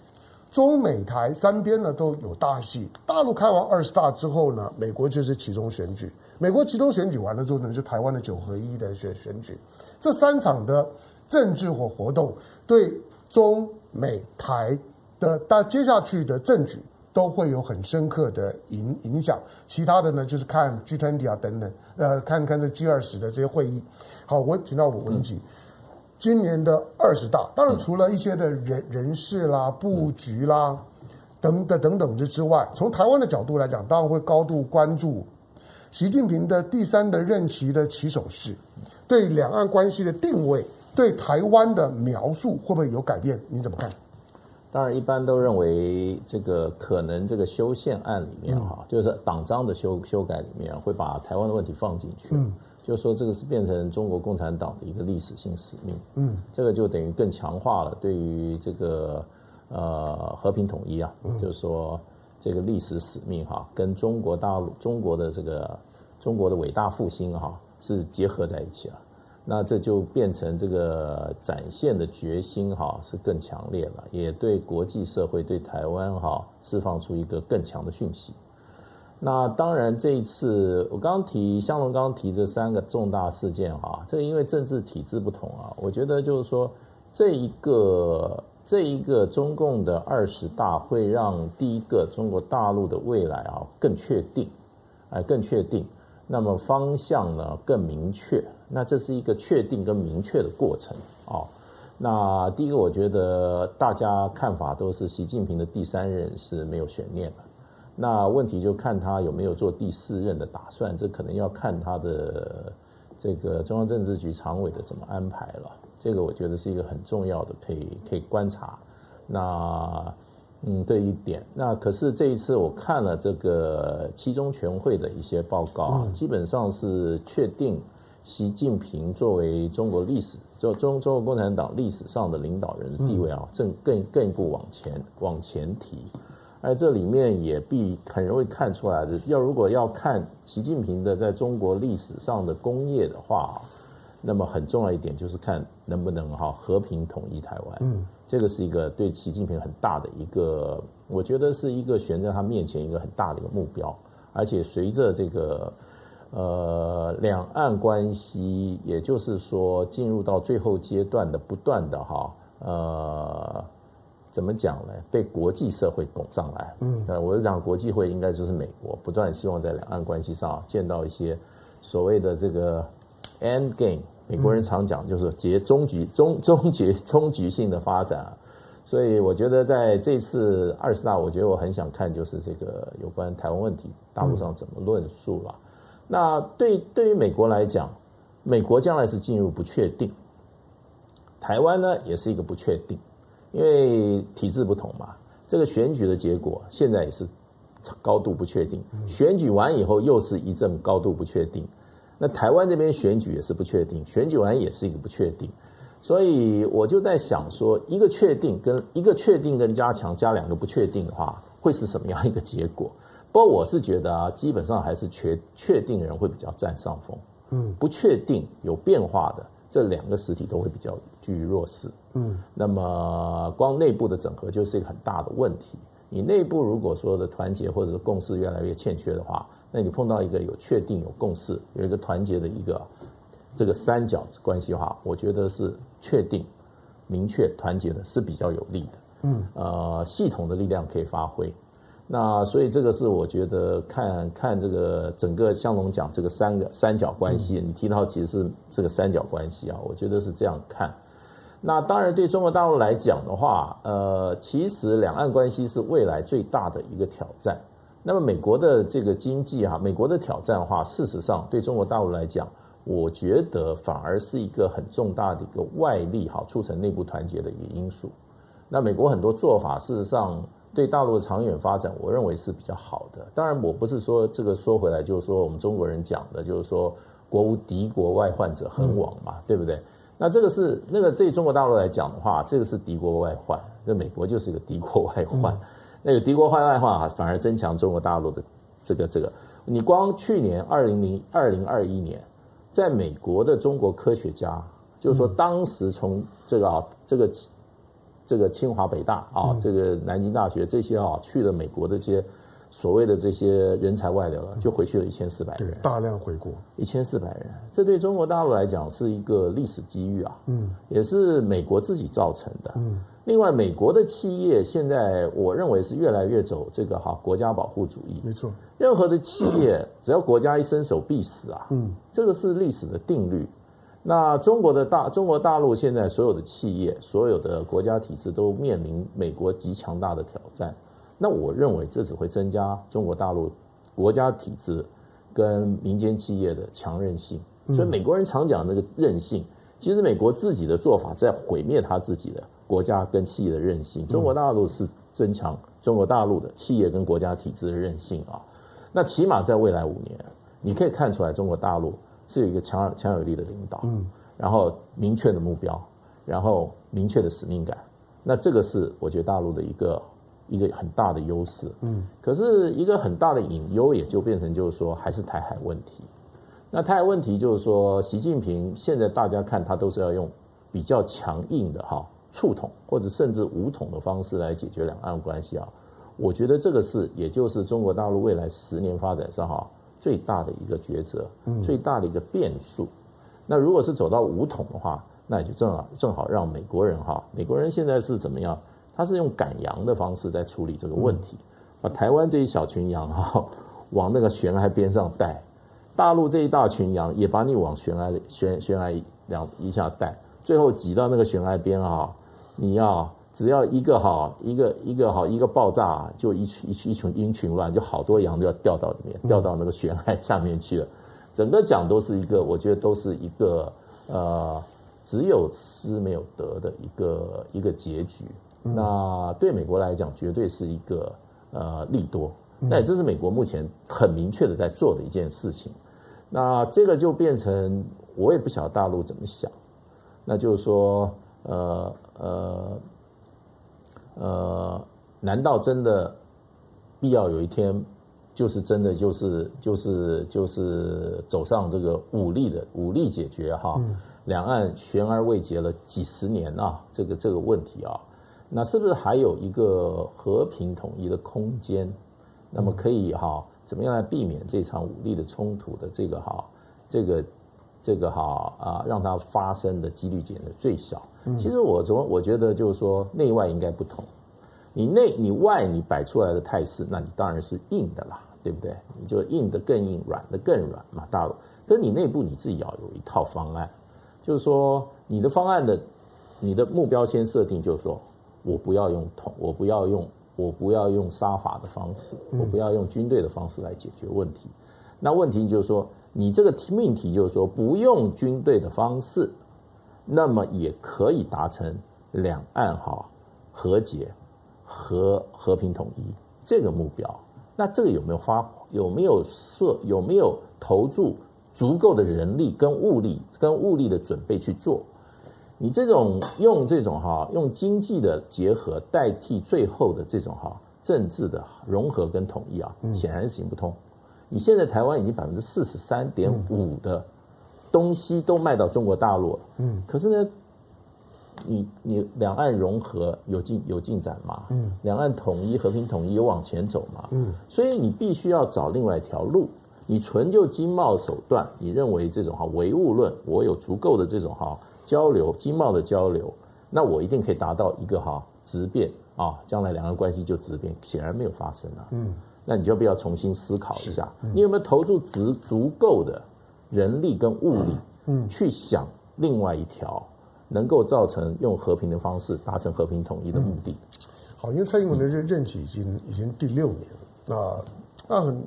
Speaker 1: 中美台三边呢都有大戏。大陆开完二十大之后呢，美国就是期中选举。美国期中选举完了之后呢，就台湾的九合一的选选举。这三场的政治或活动，对中美台的大接下去的政局都会有很深刻的影影响。其他的呢，就是看 G20 啊等等，呃，看看这 G 二十的这些会议。好，我请到我文吉。嗯今年的二十大，当然除了一些的人人事啦、布局啦等等等等之之外，从台湾的角度来讲，当然会高度关注习近平的第三的任期的起手式，对两岸关系的定位，对台湾的描述会不会有改变？你怎么看？
Speaker 4: 当然，一般都认为这个可能这个修宪案里面哈，就是党章的修修改里面会把台湾的问题放进去。嗯。就说这个是变成中国共产党的一个历史性使命，嗯，这个就等于更强化了对于这个呃和平统一啊，嗯、就是说这个历史使命哈、啊，跟中国大陆中国的这个中国的伟大复兴哈、啊、是结合在一起了，那这就变成这个展现的决心哈、啊、是更强烈了，也对国际社会对台湾哈、啊、释放出一个更强的讯息。那当然，这一次我刚提香龙刚提这三个重大事件哈，这个因为政治体制不同啊，我觉得就是说，这一个这一个中共的二十大会让第一个中国大陆的未来啊更确定，哎更确定，那么方向呢更明确，那这是一个确定跟明确的过程啊。那第一个，我觉得大家看法都是习近平的第三任是没有悬念的。那问题就看他有没有做第四任的打算，这可能要看他的这个中央政治局常委的怎么安排了。这个我觉得是一个很重要的，可以可以观察。那嗯，这一点。那可是这一次我看了这个七中全会的一些报告啊，基本上是确定习近平作为中国历史，就中中国共产党历史上的领导人的地位啊，正更更一步往前往前提。而这里面也必很容易看出来的，要如果要看习近平的在中国历史上的功业的话，那么很重要一点就是看能不能哈和平统一台湾。嗯，这个是一个对习近平很大的一个，我觉得是一个悬在他面前一个很大的一个目标。而且随着这个呃两岸关系，也就是说进入到最后阶段的不断的哈呃。怎么讲呢？被国际社会拱上来，嗯，我是讲国际会应该就是美国，不断希望在两岸关系上见到一些所谓的这个 end game。美国人常讲就是结终局、终 终局、终局性的发展。所以我觉得在这次二十大，我觉得我很想看就是这个有关台湾问题，大陆上怎么论述了。那对对于美国来讲，美国将来是进入不确定，台湾呢也是一个不确定。因为体制不同嘛，这个选举的结果现在也是高度不确定。选举完以后又是一阵高度不确定。那台湾这边选举也是不确定，选举完也是一个不确定。所以我就在想说，一个确定跟一个确定跟加强加两个不确定的话，会是什么样一个结果？不过我是觉得啊，基本上还是确确定人会比较占上风。嗯，不确定有变化的。这两个实体都会比较居于弱势，嗯，那么光内部的整合就是一个很大的问题。你内部如果说的团结或者是共识越来越欠缺的话，那你碰到一个有确定、有共识、有一个团结的一个这个三角关系的话，我觉得是确定、明确、团结的是比较有利的，嗯，呃，系统的力量可以发挥。那所以这个是我觉得看看这个整个香龙讲这个三个三角关系，你提到其实是这个三角关系啊，我觉得是这样看。那当然对中国大陆来讲的话，呃，其实两岸关系是未来最大的一个挑战。那么美国的这个经济哈，美国的挑战的话，事实上对中国大陆来讲，我觉得反而是一个很重大的一个外力哈，促成内部团结的一个因素。那美国很多做法，事实上。对大陆的长远发展，我认为是比较好的。当然，我不是说这个说回来就是说我们中国人讲的，就是说国无敌国外患者恒亡嘛，对不对？那这个是那个对中国大陆来讲的话，这个是敌国外患。那美国就是一个敌国外患，那个敌国外患啊，反而增强中国大陆的这个这个。你光去年二零零二零二一年，在美国的中国科学家，就是说当时从这个啊这个这个清华北大啊这个南京大学这些啊去了美国的这些。所谓的这些人才外流了，就回去了一千四百人，
Speaker 1: 大量回国，
Speaker 4: 一千四百人，这对中国大陆来讲是一个历史机遇啊，嗯，也是美国自己造成的，嗯，另外美国的企业现在我认为是越来越走这个哈国家保护主义，
Speaker 1: 没错，
Speaker 4: 任何的企业只要国家一伸手必死啊，嗯，这个是历史的定律。那中国的大中国大陆现在所有的企业，所有的国家体制都面临美国极强大的挑战。那我认为这只会增加中国大陆国家体制跟民间企业的强韧性。所以美国人常讲那个韧性，其实美国自己的做法在毁灭他自己的国家跟企业的韧性。中国大陆是增强中国大陆的企业跟国家体制的韧性啊。那起码在未来五年，你可以看出来中国大陆是有一个强强有力的领导，嗯然后明确的目标，然后明确的使命感。那这个是我觉得大陆的一个。一个很大的优势，嗯，可是一个很大的隐忧，也就变成就是说，还是台海问题。那台海问题就是说，习近平现在大家看他都是要用比较强硬的哈促统或者甚至武统的方式来解决两岸关系啊。我觉得这个是，也就是中国大陆未来十年发展上哈最大的一个抉择，最大的一个变数。那如果是走到武统的话，那也就正好正好让美国人哈，美国人现在是怎么样？他是用赶羊的方式在处理这个问题，把台湾这一小群羊哈往那个悬崖边上带，大陆这一大群羊也把你往悬崖悬悬崖两一下带，最后挤到那个悬崖边哈，你要只要一个哈一个一个哈一个爆炸，就一群一群一群一群乱，就好多羊就要掉到里面，掉到那个悬崖下面去了。整个讲都是一个，我觉得都是一个呃只有失没有得的一个一个结局。那对美国来讲，绝对是一个呃利多。那也这是美国目前很明确的在做的一件事情。那这个就变成我也不晓得大陆怎么想。那就是说，呃呃呃，难道真的必要有一天，就是真的就是就是就是走上这个武力的武力解决哈？两岸悬而未决了几十年啊，这个这个问题啊。那是不是还有一个和平统一的空间？那么可以哈，怎么样来避免这场武力的冲突的这个哈，这个这个哈啊，让它发生的几率减得最小？其实我总我觉得就是说，内外应该不同。你内你外你摆出来的态势，那你当然是硬的啦，对不对？你就硬的更硬，软的更软嘛，大陆。可是你内部你自己要有一套方案，就是说你的方案的你的目标先设定，就是说。我不要用统，我不要用，我不要用杀伐的方式，我不要用军队的方式来解决问题。那问题就是说，你这个命题就是说，不用军队的方式，那么也可以达成两岸哈和解和和平统一这个目标。那这个有没有发，有没有设，有没有投注足够的人力跟物力跟物力的准备去做？你这种用这种哈用经济的结合代替最后的这种哈政治的融合跟统一啊，显然是行不通。你现在台湾已经百分之四十三点五的东西都卖到中国大陆了，嗯，可是呢，你你两岸融合有进有进展吗？嗯，两岸统一和平统一有往前走吗？嗯，所以你必须要找另外一条路。你纯就经贸手段，你认为这种哈唯物论，我有足够的这种哈。交流经贸的交流，那我一定可以达到一个哈质变啊，将来两岸关系就质变，显然没有发生啊。嗯，那你就不要重新思考一下，嗯、你有没有投入足足够的人力跟物力，嗯，去想另外一条能够造成用和平的方式达成和平统一的目的？嗯、
Speaker 1: 好，因为蔡英文的任任期已经已经第六年了，那那很，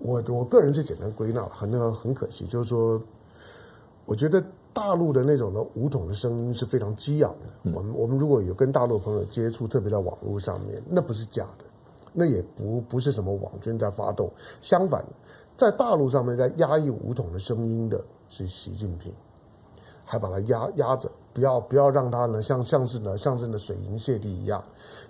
Speaker 1: 我我个人是简单归纳了，很很可惜，就是说，我觉得。大陆的那种的武统的声音是非常激昂的。我们我们如果有跟大陆朋友接触，特别在网络上面，那不是假的，那也不不是什么网军在发动。相反，在大陆上面在压抑武统的声音的是习近平，还把它压压着，不要不要让它呢像像是呢像是呢水银泻地一样。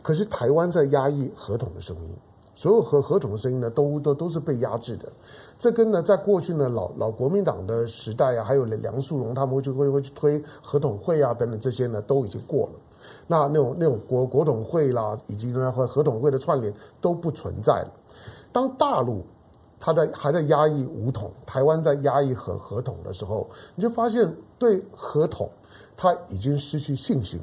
Speaker 1: 可是台湾在压抑合同的声音，所有合合同的声音呢，都都都是被压制的。这跟呢，在过去呢，老老国民党的时代啊，还有梁树荣他们会去会会去推合统会啊等等这些呢，都已经过了。那那种那种国国统会啦，以及呢和合统会的串联都不存在了。当大陆他在还在压抑武统，台湾在压抑合合统的时候，你就发现对合统他已经失去信心。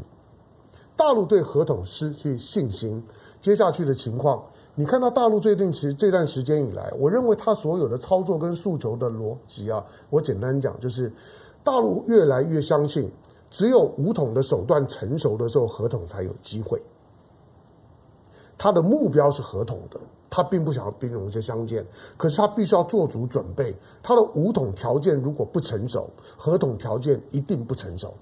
Speaker 1: 大陆对合统失去信心，接下去的情况，你看到大陆最近其实这段时间以来，我认为他所有的操作跟诉求的逻辑啊，我简单讲就是，大陆越来越相信，只有武统的手段成熟的时候，合统才有机会。他的目标是合统的。他并不想要兵戎相见，可是他必须要做足准备。他的武统条件如果不成熟，合统条件一定不成熟。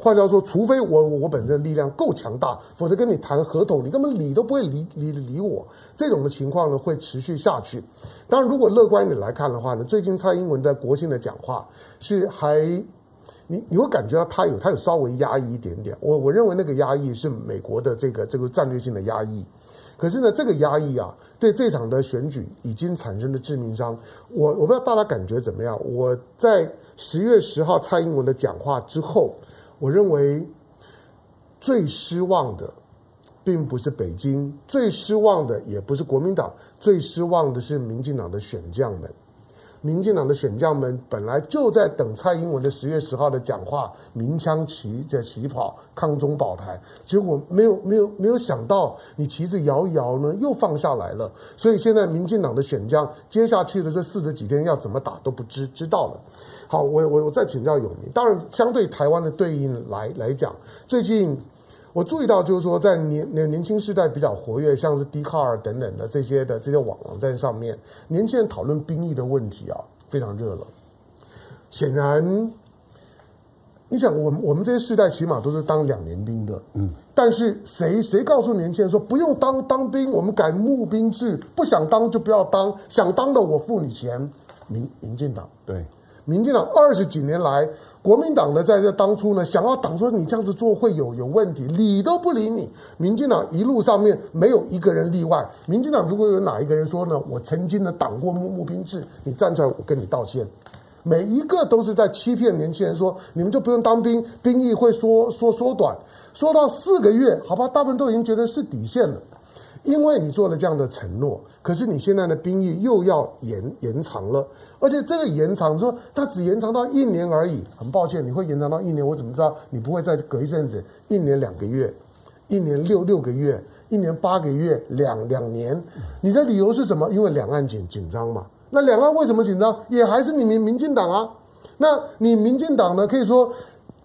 Speaker 1: 换句话说，除非我我本身的力量够强大，否则跟你谈合同，你根本理都不会理理理我。这种的情况呢，会持续下去。当然，如果乐观一点来看的话呢，最近蔡英文在国庆的讲话是还，你你会感觉到他有他有稍微压抑一点点。我我认为那个压抑是美国的这个这个战略性的压抑。可是呢，这个压抑啊，对这场的选举已经产生了致命伤。我我不知道大家感觉怎么样？我在十月十号蔡英文的讲话之后，我认为最失望的，并不是北京，最失望的也不是国民党，最失望的是民进党的选将们。民进党的选将们本来就在等蔡英文的十月十号的讲话，鸣枪起在起跑，抗中保台，结果没有没有没有想到，你旗子摇一摇呢，又放下来了。所以现在民进党的选将，接下去的这四十几天要怎么打都不知知道了。好，我我我再请教永明，当然相对台湾的对应来来讲，最近。我注意到，就是说，在年年年轻世代比较活跃，像是 Dcard 等等的这些的这些网网站上面，年轻人讨论兵役的问题啊，非常热了。显然，你想，我们我们这些世代起码都是当两年兵的，嗯，但是谁谁告诉年轻人说不用当当兵，我们改募兵制，不想当就不要当，想当的我付你钱。民民进党
Speaker 3: 对。
Speaker 1: 民进党二十几年来，国民党呢，在这当初呢，想要挡说你这样子做会有有问题，理都不理你。民进党一路上面没有一个人例外。民进党如果有哪一个人说呢，我曾经呢挡过募募兵制，你站出来，我跟你道歉。每一个都是在欺骗年轻人说，你们就不用当兵，兵役会缩缩缩短，说到四个月，好吧，大部分都已经觉得是底线了。因为你做了这样的承诺，可是你现在的兵役又要延延长了，而且这个延长说它只延长到一年而已。很抱歉，你会延长到一年，我怎么知道你不会再隔一阵子？一年两个月，一年六六个月，一年八个月，两两年。你的理由是什么？因为两岸紧紧张嘛。那两岸为什么紧张？也还是你民民进党啊。那你民进党呢？可以说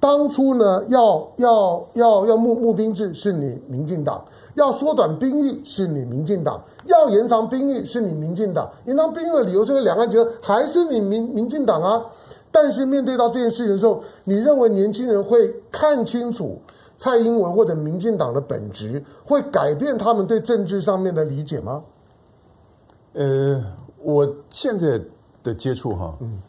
Speaker 1: 当初呢要要要要募募兵制是你民进党。要缩短兵役是你民进党，要延长兵役是你民进党，延长兵役的理由是因为两岸结合，还是你民民进党啊？但是面对到这件事情的时候，你认为年轻人会看清楚蔡英文或者民进党的本质，会改变他们对政治上面的理解吗？
Speaker 3: 呃，我现在的接触哈，嗯，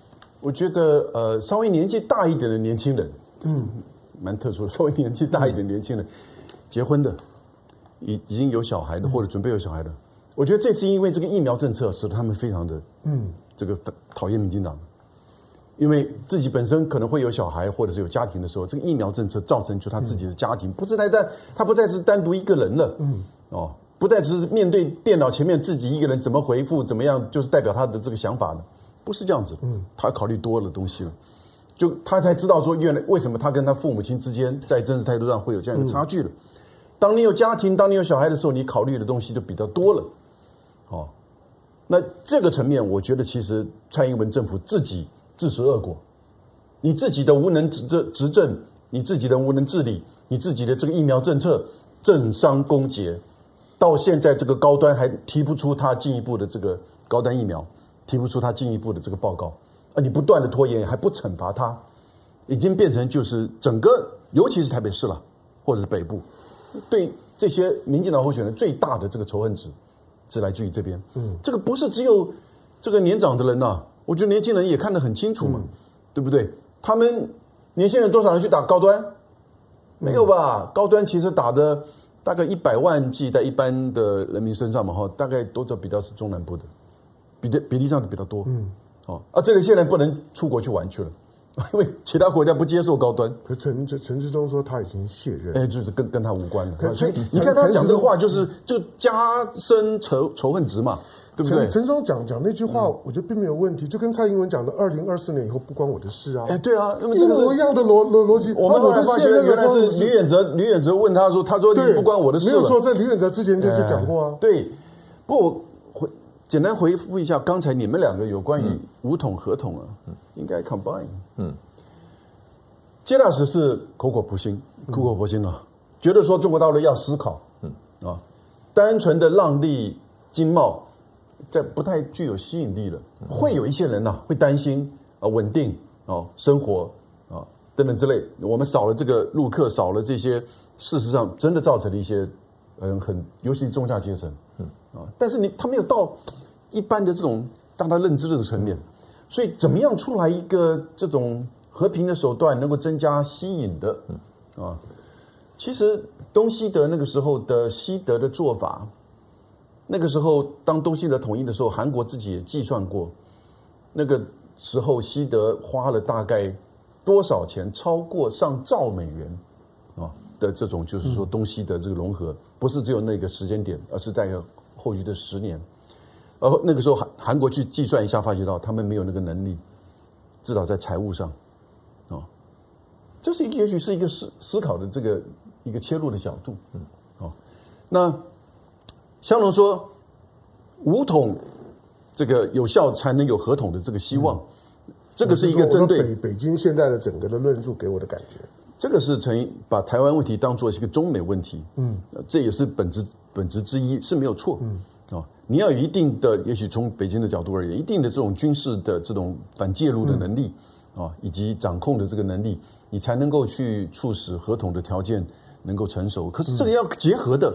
Speaker 3: 我觉得呃，稍微年纪大一点的年轻人，嗯，蛮特殊的，稍微年纪大一点的年轻人，嗯，结婚的。已已经有小孩的，或者准备有小孩的，我觉得这次因为这个疫苗政策，使得他们非常的嗯，这个讨厌民进党，因为自己本身可能会有小孩，或者是有家庭的时候，这个疫苗政策造成就他自己的家庭不是单单他不再是单独一个人了，嗯，哦，不再只是面对电脑前面自己一个人怎么回复怎么样，就是代表他的这个想法呢？不是这样子，嗯，他考虑多了东西了，就他才知道说原来为什么他跟他父母亲之间在政治态度上会有这样一个差距了。当你有家庭，当你有小孩的时候，你考虑的东西就比较多了。哦，那这个层面，我觉得其实蔡英文政府自己自食恶果，你自己的无能执政执政，你自己的无能治理，你自己的这个疫苗政策政商勾结，到现在这个高端还提不出他进一步的这个高端疫苗，提不出他进一步的这个报告，啊，你不断的拖延，还不惩罚他，已经变成就是整个，尤其是台北市了，或者是北部。对这些民进党候选人最大的这个仇恨值，是来自于这边。嗯，这个不是只有这个年长的人呐、啊，我觉得年轻人也看得很清楚嘛，嗯、对不对？他们年轻人多少人去打高端？没有吧？高端其实打的大概一百万剂在一般的人民身上嘛，哈，大概都是比较是中南部的，比的比例上的比较多。嗯，哦，啊，这里现在不能出国去玩去了，因为其他国家不接受高端。
Speaker 1: 可陈陈陈志忠说他已经卸任，
Speaker 3: 哎，就是跟跟他无关了。所以你看他讲这个话，就是就加深仇仇恨值嘛。对不对？
Speaker 1: 陈时中讲讲那句话，我觉得并没有问题，就跟蔡英文讲的“二零二四年以后不关我的事”啊。
Speaker 3: 哎，对啊，
Speaker 1: 那么一模一样的逻逻逻辑。
Speaker 3: 我们后来发现，原来是吕远哲，吕远哲问他说：“他说你不关我的事。”
Speaker 1: 没有错，在吕远哲之前就是讲过啊。
Speaker 3: 对，不简单回复一下刚才你们两个有关于五统合统啊，应该 combine。嗯，接大使是苦口婆心，苦口婆心啊，觉得说中国大陆要思考，嗯。啊，单纯的让利经贸。这不太具有吸引力了，会有一些人呐、啊、会担心啊稳定啊生活啊等等之类，我们少了这个陆客，少了这些，事实上真的造成了一些嗯很，尤其是中下阶层，嗯。啊，但是你他没有到一般的这种大家认知的层面，所以怎么样出来一个这种和平的手段能够增加吸引的，啊，其实东西德那个时候的西德的做法。那个时候，当东西德统一的时候，韩国自己也计算过，那个时候西德花了大概多少钱？超过上兆美元啊的这种，就是说东西的这个融合，不是只有那个时间点，而是在后续的十年。而那个时候，韩韩国去计算一下，发觉到他们没有那个能力，至少在财务上啊，这是一个也许是一个思思考的这个一个切入的角度，嗯，好，那。香农说：“五统这个有效才能有合统的这个希望，嗯、这个是一个针对
Speaker 1: 北北京现在的整个的论述给我的感觉。
Speaker 3: 这个是成把台湾问题当做是一个中美问题，嗯，这也是本质本质之一是没有错，嗯啊，你要有一定的，也许从北京的角度而言，一定的这种军事的这种反介入的能力啊，以及掌控的这个能力，你才能够去促使合同的条件能够成熟。可是这个要结合的。”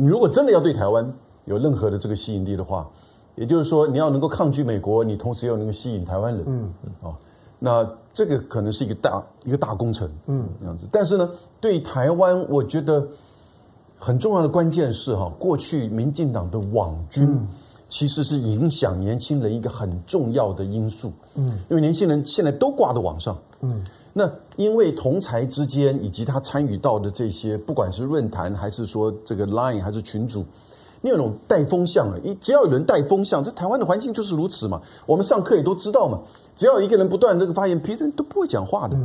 Speaker 3: 你如果真的要对台湾有任何的这个吸引力的话，也就是说你要能够抗拒美国，你同时又能够吸引台湾人，嗯嗯啊、哦，那这个可能是一个大一个大工程，嗯，这样子。但是呢，对台湾，我觉得很重要的关键是哈，过去民进党的网军其实是影响年轻人一个很重要的因素，嗯，因为年轻人现在都挂在网上，嗯。那因为同才之间，以及他参与到的这些，不管是论坛还是说这个 Line 还是群组，你有那种带风向啊，一只要有人带风向，这台湾的环境就是如此嘛。我们上课也都知道嘛，只要一个人不断这个发言，别人都不会讲话的。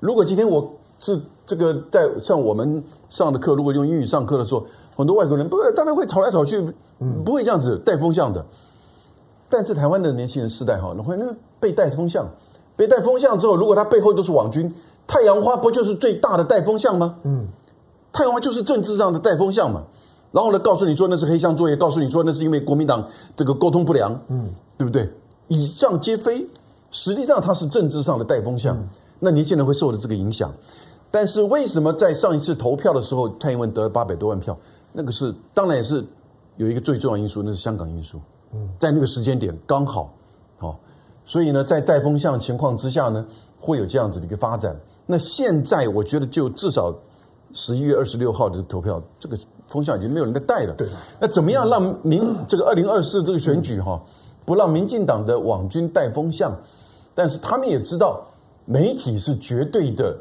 Speaker 3: 如果今天我是这个在像我们上的课，如果用英语上课的时候，很多外国人不当然会吵来吵去，不会这样子带风向的。但是台湾的年轻人世代哈，会那被带风向。被带风向之后，如果他背后都是网军，太阳花不就是最大的带风向吗？嗯，太阳花就是政治上的带风向嘛。然后呢，告诉你说那是黑箱作业，告诉你说那是因为国民党这个沟通不良，嗯，对不对？以上皆非，实际上它是政治上的带风向。嗯、那年轻人会受的这个影响。但是为什么在上一次投票的时候，蔡英文得了八百多万票？那个是当然也是有一个最重要因素，那是香港因素。嗯，在那个时间点刚好，好、哦。所以呢，在带风向情况之下呢，会有这样子的一个发展。那现在我觉得，就至少十一月二十六号的投票，这个风向已经没有人在带了。对。那怎么样让民这个二零二四这个选举哈，不让民进党的网军带风向？但是他们也知道，媒体是绝对的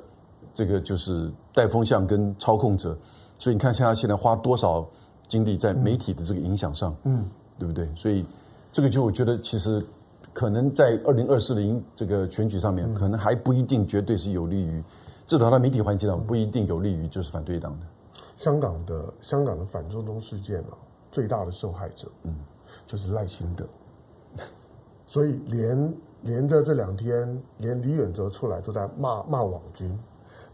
Speaker 3: 这个就是带风向跟操控者。所以你看，现在现在花多少精力在媒体的这个影响上，嗯，对不对？所以这个就我觉得其实。可能在二零二四的这个选举上面，可能还不一定绝对是有利于，至少在媒体环境上不一定有利于就是反对党的。
Speaker 1: 香港的香港的反中东事件啊，最大的受害者，嗯，就是赖清德。所以连连着这两天，连李远哲出来都在骂骂网军。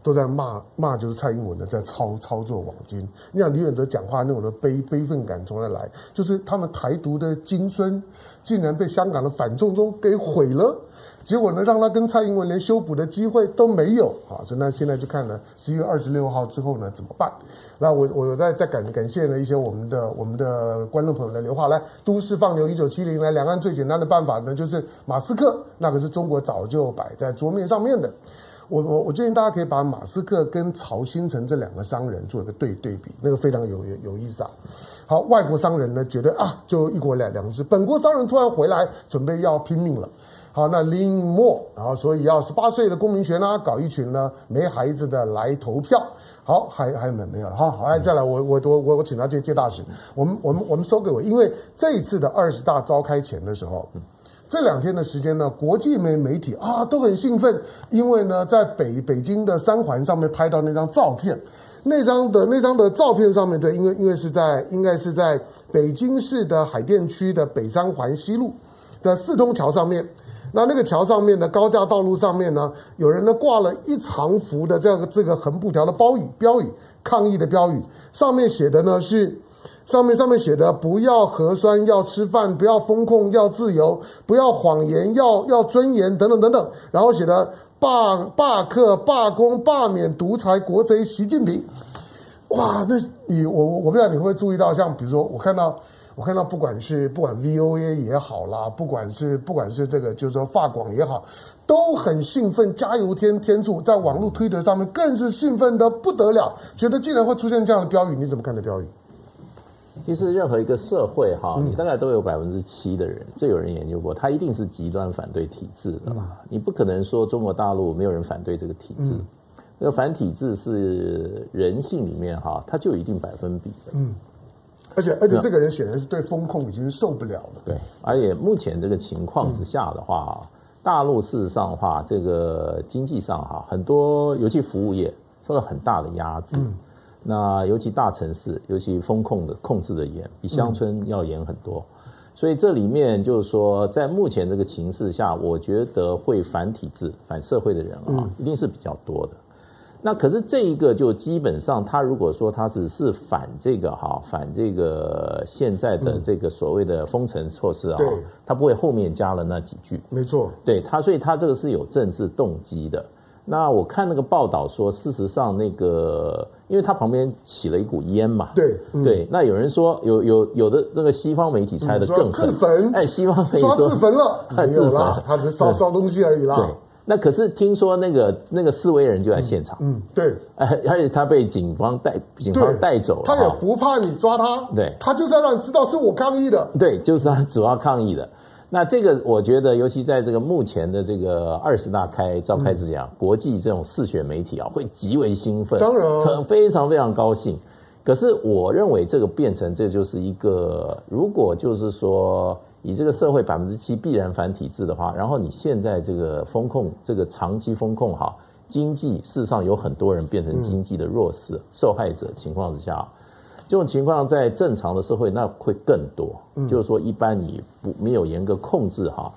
Speaker 1: 都在骂骂，就是蔡英文的在操操作网军。你想李远哲讲话那种的悲悲愤感从哪来？就是他们台独的金孙，竟然被香港的反送中给毁了。结果呢，让他跟蔡英文连修补的机会都没有。好，所以那现在就看呢十一月二十六号之后呢，怎么办？那我我再再感感谢了一些我们的我们的观众朋友的留话。来，都市放流一九七零来，两岸最简单的办法呢，就是马斯克，那个是中国早就摆在桌面上面的。我我我建议大家可以把马斯克跟曹新成这两个商人做一个对对比，那个非常有有有意思啊。好，外国商人呢觉得啊，就一国两两制，本国商人突然回来，准备要拼命了。好，那林默，然后所以要十八岁的公民权啊，搞一群呢没孩子的来投票。好，还还有没有没有了？好，好，来再来，我我我我我请到这届大使，我们我们我们收给我，因为这一次的二十大召开前的时候，这两天的时间呢，国际媒媒体啊都很兴奋，因为呢在北北京的三环上面拍到那张照片，那张的那张的照片上面，对，因为因为是在应该是在北京市的海淀区的北三环西路的四通桥上面。那那个桥上面的高架道路上面呢，有人呢挂了一长幅的这个这个横布条的标语标语，抗议的标语，上面写的呢是，上面上面写的不要核酸，要吃饭，不要封控，要自由，不要谎言，要要尊严等等等等，然后写的罢罢课、罢工、罢免独裁国贼习近平。哇，那你我我我不知道你会不会注意到，像比如说我看到。我看到，不管是不管 VOA 也好啦，不管是不管是这个，就是说法广也好，都很兴奋，加油添添醋，在网络推特上面更是兴奋的不得了，觉得竟然会出现这样的标语，你怎么看的标语？
Speaker 4: 其实任何一个社会哈，你大概都有百分之七的人，这有人研究过，他一定是极端反对体制的嘛。你不可能说中国大陆没有人反对这个体制，那个反体制是人性里面哈，它就有一定百分比的。嗯。
Speaker 1: 而且而且这个人显然是对风控已经受不了了。
Speaker 4: 对，而且目前这个情况之下的话，嗯、大陆事实上的话，这个经济上哈，很多尤其服务业受到很大的压制。嗯、那尤其大城市，尤其风控的控制的严，比乡村要严很多。嗯、所以这里面就是说，在目前这个情势下，我觉得会反体制、反社会的人啊，嗯、一定是比较多的。那可是这一个就基本上，他如果说他只是反这个哈，反这个现在的这个所谓的封城措施啊，嗯、他不会后面加了那几句。
Speaker 1: 没错，
Speaker 4: 对他，所以他这个是有政治动机的。那我看那个报道说，事实上那个，因为他旁边起了一股烟嘛，
Speaker 1: 对、嗯、
Speaker 4: 对。那有人说有有有的那个西方媒体猜的更狠，
Speaker 1: 自焚，
Speaker 4: 哎，西方媒体说
Speaker 1: 自焚了，他自焚了，他只是烧烧东西而已啦。对。
Speaker 4: 那可是听说那个那个示威人就在现场，
Speaker 1: 嗯，嗯，对，
Speaker 4: 而且他被警方带警方带走了，
Speaker 1: 他也不怕你抓他，
Speaker 4: 对，
Speaker 1: 他就是要让你知道是我抗议的，
Speaker 4: 对，就是他主要抗议的。那这个我觉得，尤其在这个目前的这个二十大开召开之前，嗯、国际这种嗜血媒体啊，会极为兴奋，
Speaker 1: 当然，
Speaker 4: 很非常非常高兴。可是我认为这个变成这就是一个，如果就是说。以这个社会百分之七必然反体制的话，然后你现在这个风控，这个长期风控哈，经济事实上有很多人变成经济的弱势、嗯、受害者情况之下，这种情况在正常的社会那会更多。嗯、就是说，一般你不没有严格控制哈，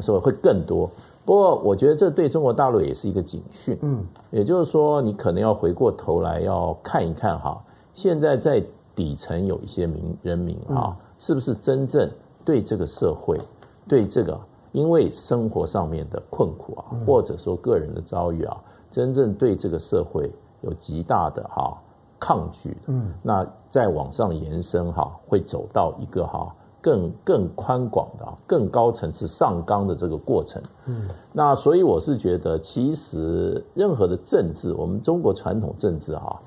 Speaker 4: 所以会更多。不过，我觉得这对中国大陆也是一个警讯。嗯，也就是说，你可能要回过头来要看一看哈，现在在底层有一些民人民哈，是不是真正。对这个社会，对这个，因为生活上面的困苦啊，或者说个人的遭遇啊，真正对这个社会有极大的哈抗拒的，嗯，那再往上延伸哈，会走到一个哈更更宽广的、更高层次上纲的这个过程，嗯，那所以我是觉得，其实任何的政治，我们中国传统政治哈。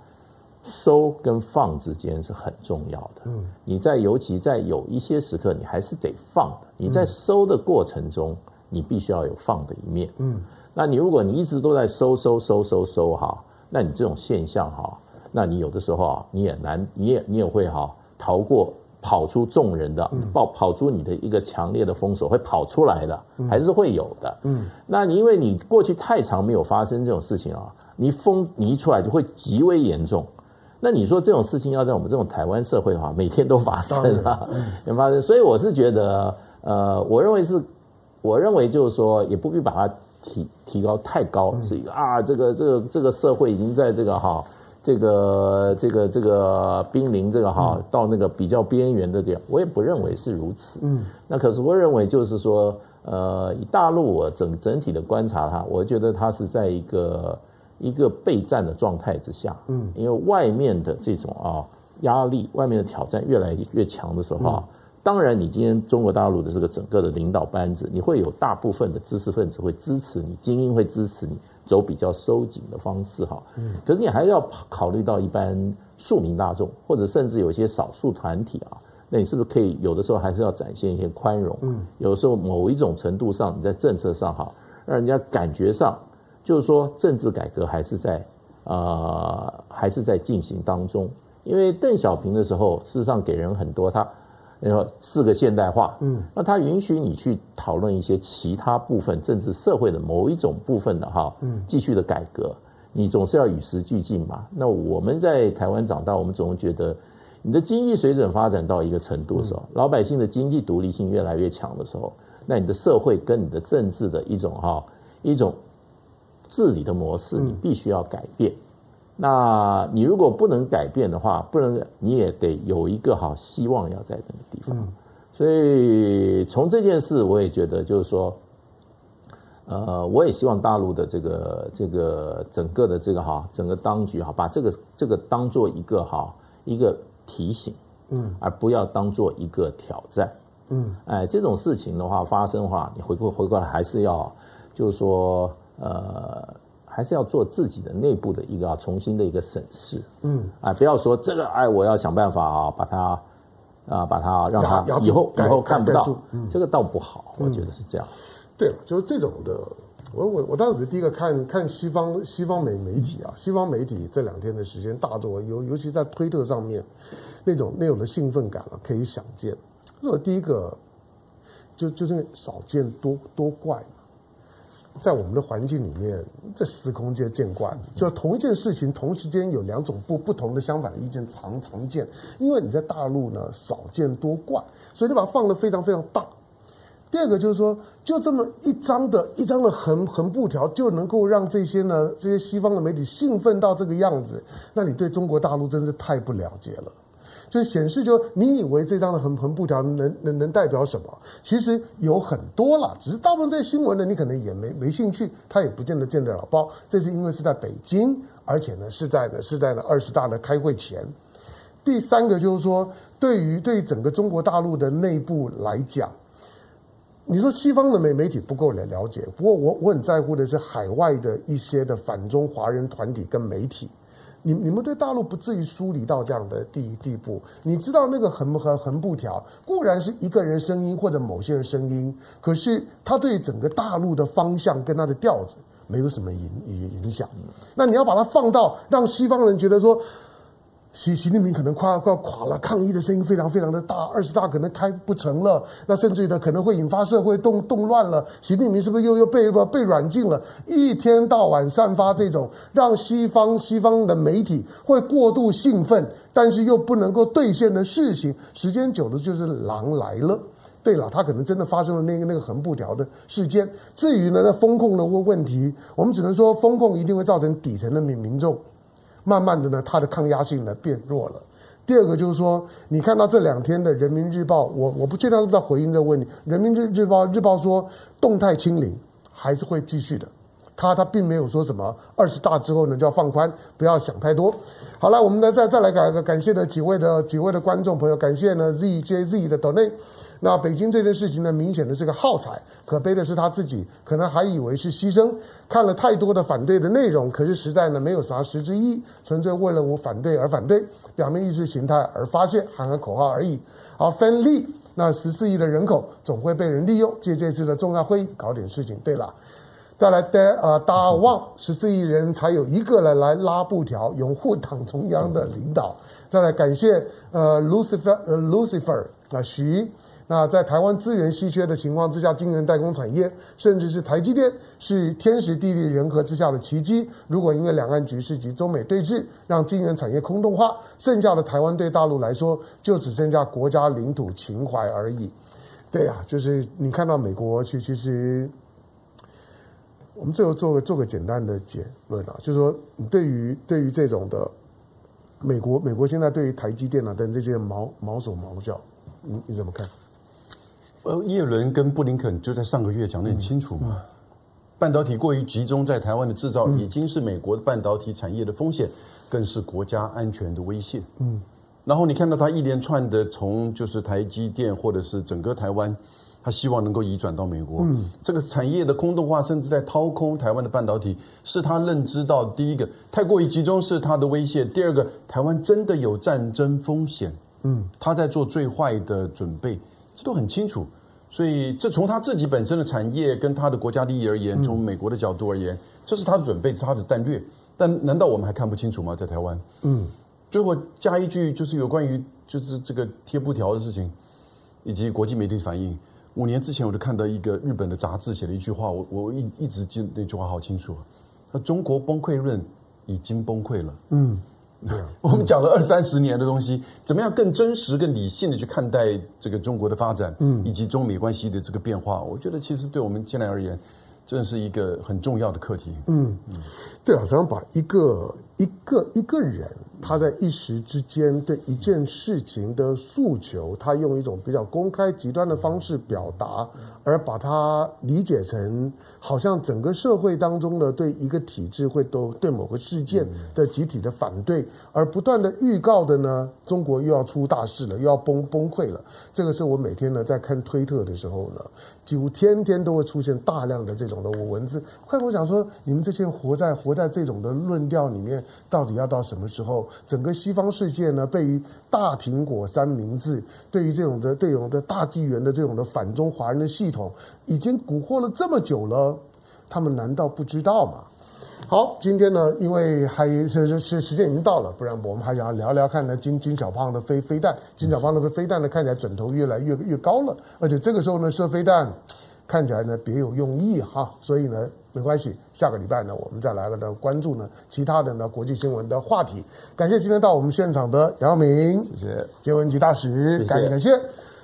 Speaker 4: 收跟放之间是很重要的。嗯，你在尤其在有一些时刻，你还是得放的。你在收的过程中，你必须要有放的一面。嗯，那你如果你一直都在收收收收收哈，那你这种现象哈，那你有的时候啊，你也难，你也你也会哈逃过跑出众人的，跑跑出你的一个强烈的封锁会跑出来的，还是会有的。嗯，那你因为你过去太长没有发生这种事情啊，你封你一出来就会极为严重。那你说这种事情要在我们这种台湾社会的话，每天都发生啊，也发生。所以我是觉得，呃，我认为是，我认为就是说，也不必把它提提高太高，是一个啊，这个这个这个社会已经在这个哈，这个这个这个濒临这个哈，到那个比较边缘的点，我也不认为是如此。嗯，那可是我认为就是说，呃，以大陆我整整体的观察它，我觉得它是在一个。一个备战的状态之下，嗯，因为外面的这种啊压力，外面的挑战越来越强的时候啊，当然，你今天中国大陆的这个整个的领导班子，你会有大部分的知识分子会支持你，精英会支持你走比较收紧的方式哈。嗯。可是你还是要考虑到一般庶民大众，或者甚至有些少数团体啊，那你是不是可以有的时候还是要展现一些宽容？嗯。有的时候某一种程度上，你在政策上哈，让人家感觉上就是说政治改革还是在呃还是在进行当中。因为邓小平的时候，事实上给人很多他。然后四个现代化，嗯，那它允许你去讨论一些其他部分政治社会的某一种部分的哈，嗯，继续的改革，你总是要与时俱进嘛。那我们在台湾长大，我们总是觉得你的经济水准发展到一个程度的时候，老百姓的经济独立性越来越强的时候，那你的社会跟你的政治的一种哈一种治理的模式，你必须要改变。那你如果不能改变的话，不能你也得有一个好希望要在那个地方。所以从这件事，我也觉得就是说，呃，我也希望大陆的这个这个整个的这个哈整个当局哈，把这个这个当做一个哈一个提醒，嗯，而不要当做一个挑战，嗯，哎，这种事情的话发生的话，你回过回过来还是要就是说呃。还是要做自己的内部的一个重新的一个审视，嗯，啊，不要说这个，哎，我要想办法啊，把它啊，把它让它以后以后看不到，嗯，这个倒不好，我觉得是这样。
Speaker 1: 对，就是这种的。我我我当时第一个看看西方西方媒媒体啊，西方媒体这两天的时间大作，尤尤其在推特上面那种那种的兴奋感啊，可以想见。这是我第一个就就是少见多多怪。在我们的环境里面，这司空见见惯，就同一件事情，同时间有两种不不同的相反的意见，常常见。因为你在大陆呢，少见多怪，所以你把它放得非常非常大。第二个就是说，就这么一张的一张的横横布条，就能够让这些呢这些西方的媒体兴奋到这个样子，那你对中国大陆真是太不了解了。显示，就你以为这张的横横布条能能能代表什么？其实有很多啦，只是大部分这些新闻呢，你可能也没没兴趣，他也不见得见得了报。这是因为是在北京，而且呢是在呢是在呢二十大的开会前。第三个就是说，对于对于整个中国大陆的内部来讲，你说西方的媒媒体不够了了解，不过我我很在乎的是海外的一些的反中华人团体跟媒体。你你们对大陆不至于疏离到这样的地地步？你知道那个横横横布条固然是一个人声音或者某些人声音，可是他对整个大陆的方向跟他的调子没有什么影影影响。那你要把它放到让西方人觉得说。习习近平可能快要快垮了，抗议的声音非常非常的大，二十大可能开不成了，那甚至于呢可能会引发社会动动乱了。习近平是不是又又被被软禁了？一天到晚散发这种让西方西方的媒体会过度兴奋，但是又不能够兑现的事情，时间久了就是狼来了。对了，他可能真的发生了那个那个横布条的事件。至于呢那风控的问问题，我们只能说风控一定会造成底层的民民众。慢慢的呢，它的抗压性呢变弱了。第二个就是说，你看到这两天的《人民日报》，我我不确定是不是在回应这个问题。《人民日日报》日报说，动态清零还是会继续的。他他并没有说什么二十大之后呢就要放宽，不要想太多。好了，我们呢再再来感感谢的几位的几位的观众朋友，感谢呢 ZJZ 的 donate。那北京这件事情呢，明显的是个耗材。可悲的是他自己可能还以为是牺牲，看了太多的反对的内容，可是实在呢没有啥实质意义，纯粹为了我反对而反对，表面意识形态而发泄，喊喊口号而已。好，分利，那十四亿的人口总会被人利用，借这次的重要会议搞点事情。对了，再来的呃，大旺十四亿人才有一个人来拉布条，拥护党中央的领导。再来感谢呃 Lucifer 呃 Lucifer 啊徐。那在台湾资源稀缺的情况之下，晶圆代工产业，甚至是台积电，是天时地利人和之下的奇迹。如果因为两岸局势及中美对峙，让晶圆产业空洞化，剩下的台湾对大陆来说，就只剩下国家领土情怀而已。对啊，就是你看到美国去，其实我们最后做个做个简单的结论啊，就是说，你对于对于这种的美国，美国现在对于台积电啊等这些毛毛手毛脚，你你怎么看？
Speaker 3: 呃，叶伦跟布林肯就在上个月讲得很清楚嘛，嗯、半导体过于集中在台湾的制造，已经是美国的半导体产业的风险，更是国家安全的威胁。嗯，然后你看到他一连串的从就是台积电或者是整个台湾，他希望能够移转到美国。嗯，这个产业的空洞化，甚至在掏空台湾的半导体，是他认知到第一个太过于集中是他的威胁，第二个台湾真的有战争风险。嗯，他在做最坏的准备，这都很清楚。所以这从他自己本身的产业跟他的国家利益而言，从美国的角度而言，这是他的准备，是他的战略。但难道我们还看不清楚吗？在台湾？嗯。最后加一句，就是有关于就是这个贴布条的事情，以及国际媒体反应。五年之前，我就看到一个日本的杂志写了一句话，我我一一直记得那句话好清楚。他中国崩溃论已经崩溃了。嗯，对。我们讲了二三十年的东西，怎么样更真实、更理性的去看待这个中国的发展，嗯，以及中美关系的这个变化？我觉得其实对我们现在而言，真的是一个很重要的课题。嗯嗯，
Speaker 1: 对啊，咱们把一个一个一个人。他在一时之间对一件事情的诉求，他用一种比较公开极端的方式表达，而把它理解成好像整个社会当中的对一个体制会都对某个事件的集体的反对，而不断的预告的呢，中国又要出大事了，又要崩崩溃了。这个是我每天呢在看推特的时候呢，几乎天天都会出现大量的这种的文字。快跟我讲说，你们这些活在活在这种的论调里面，到底要到什么时候？整个西方世界呢，被于大苹果三明治，对于这种的、对种的大纪元的这种的反中华人的系统，已经蛊惑了这么久了，他们难道不知道吗？好，今天呢，因为还是是是时间已经到了，不然我们还想要聊聊看呢，金金小胖的飞飞弹，金小胖的飞飞弹呢，看起来准头越来越越高了，而且这个时候呢，射飞弹。看起来呢别有用意哈，所以呢没关系，下个礼拜呢我们再来个呢关注呢其他的呢国际新闻的话题。感谢今天到我们现场的杨耀明，
Speaker 3: 谢谢，
Speaker 1: 杰文吉大使，
Speaker 3: 谢谢
Speaker 1: 感谢感谢，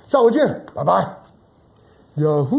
Speaker 1: 下回见，拜拜，哟呼。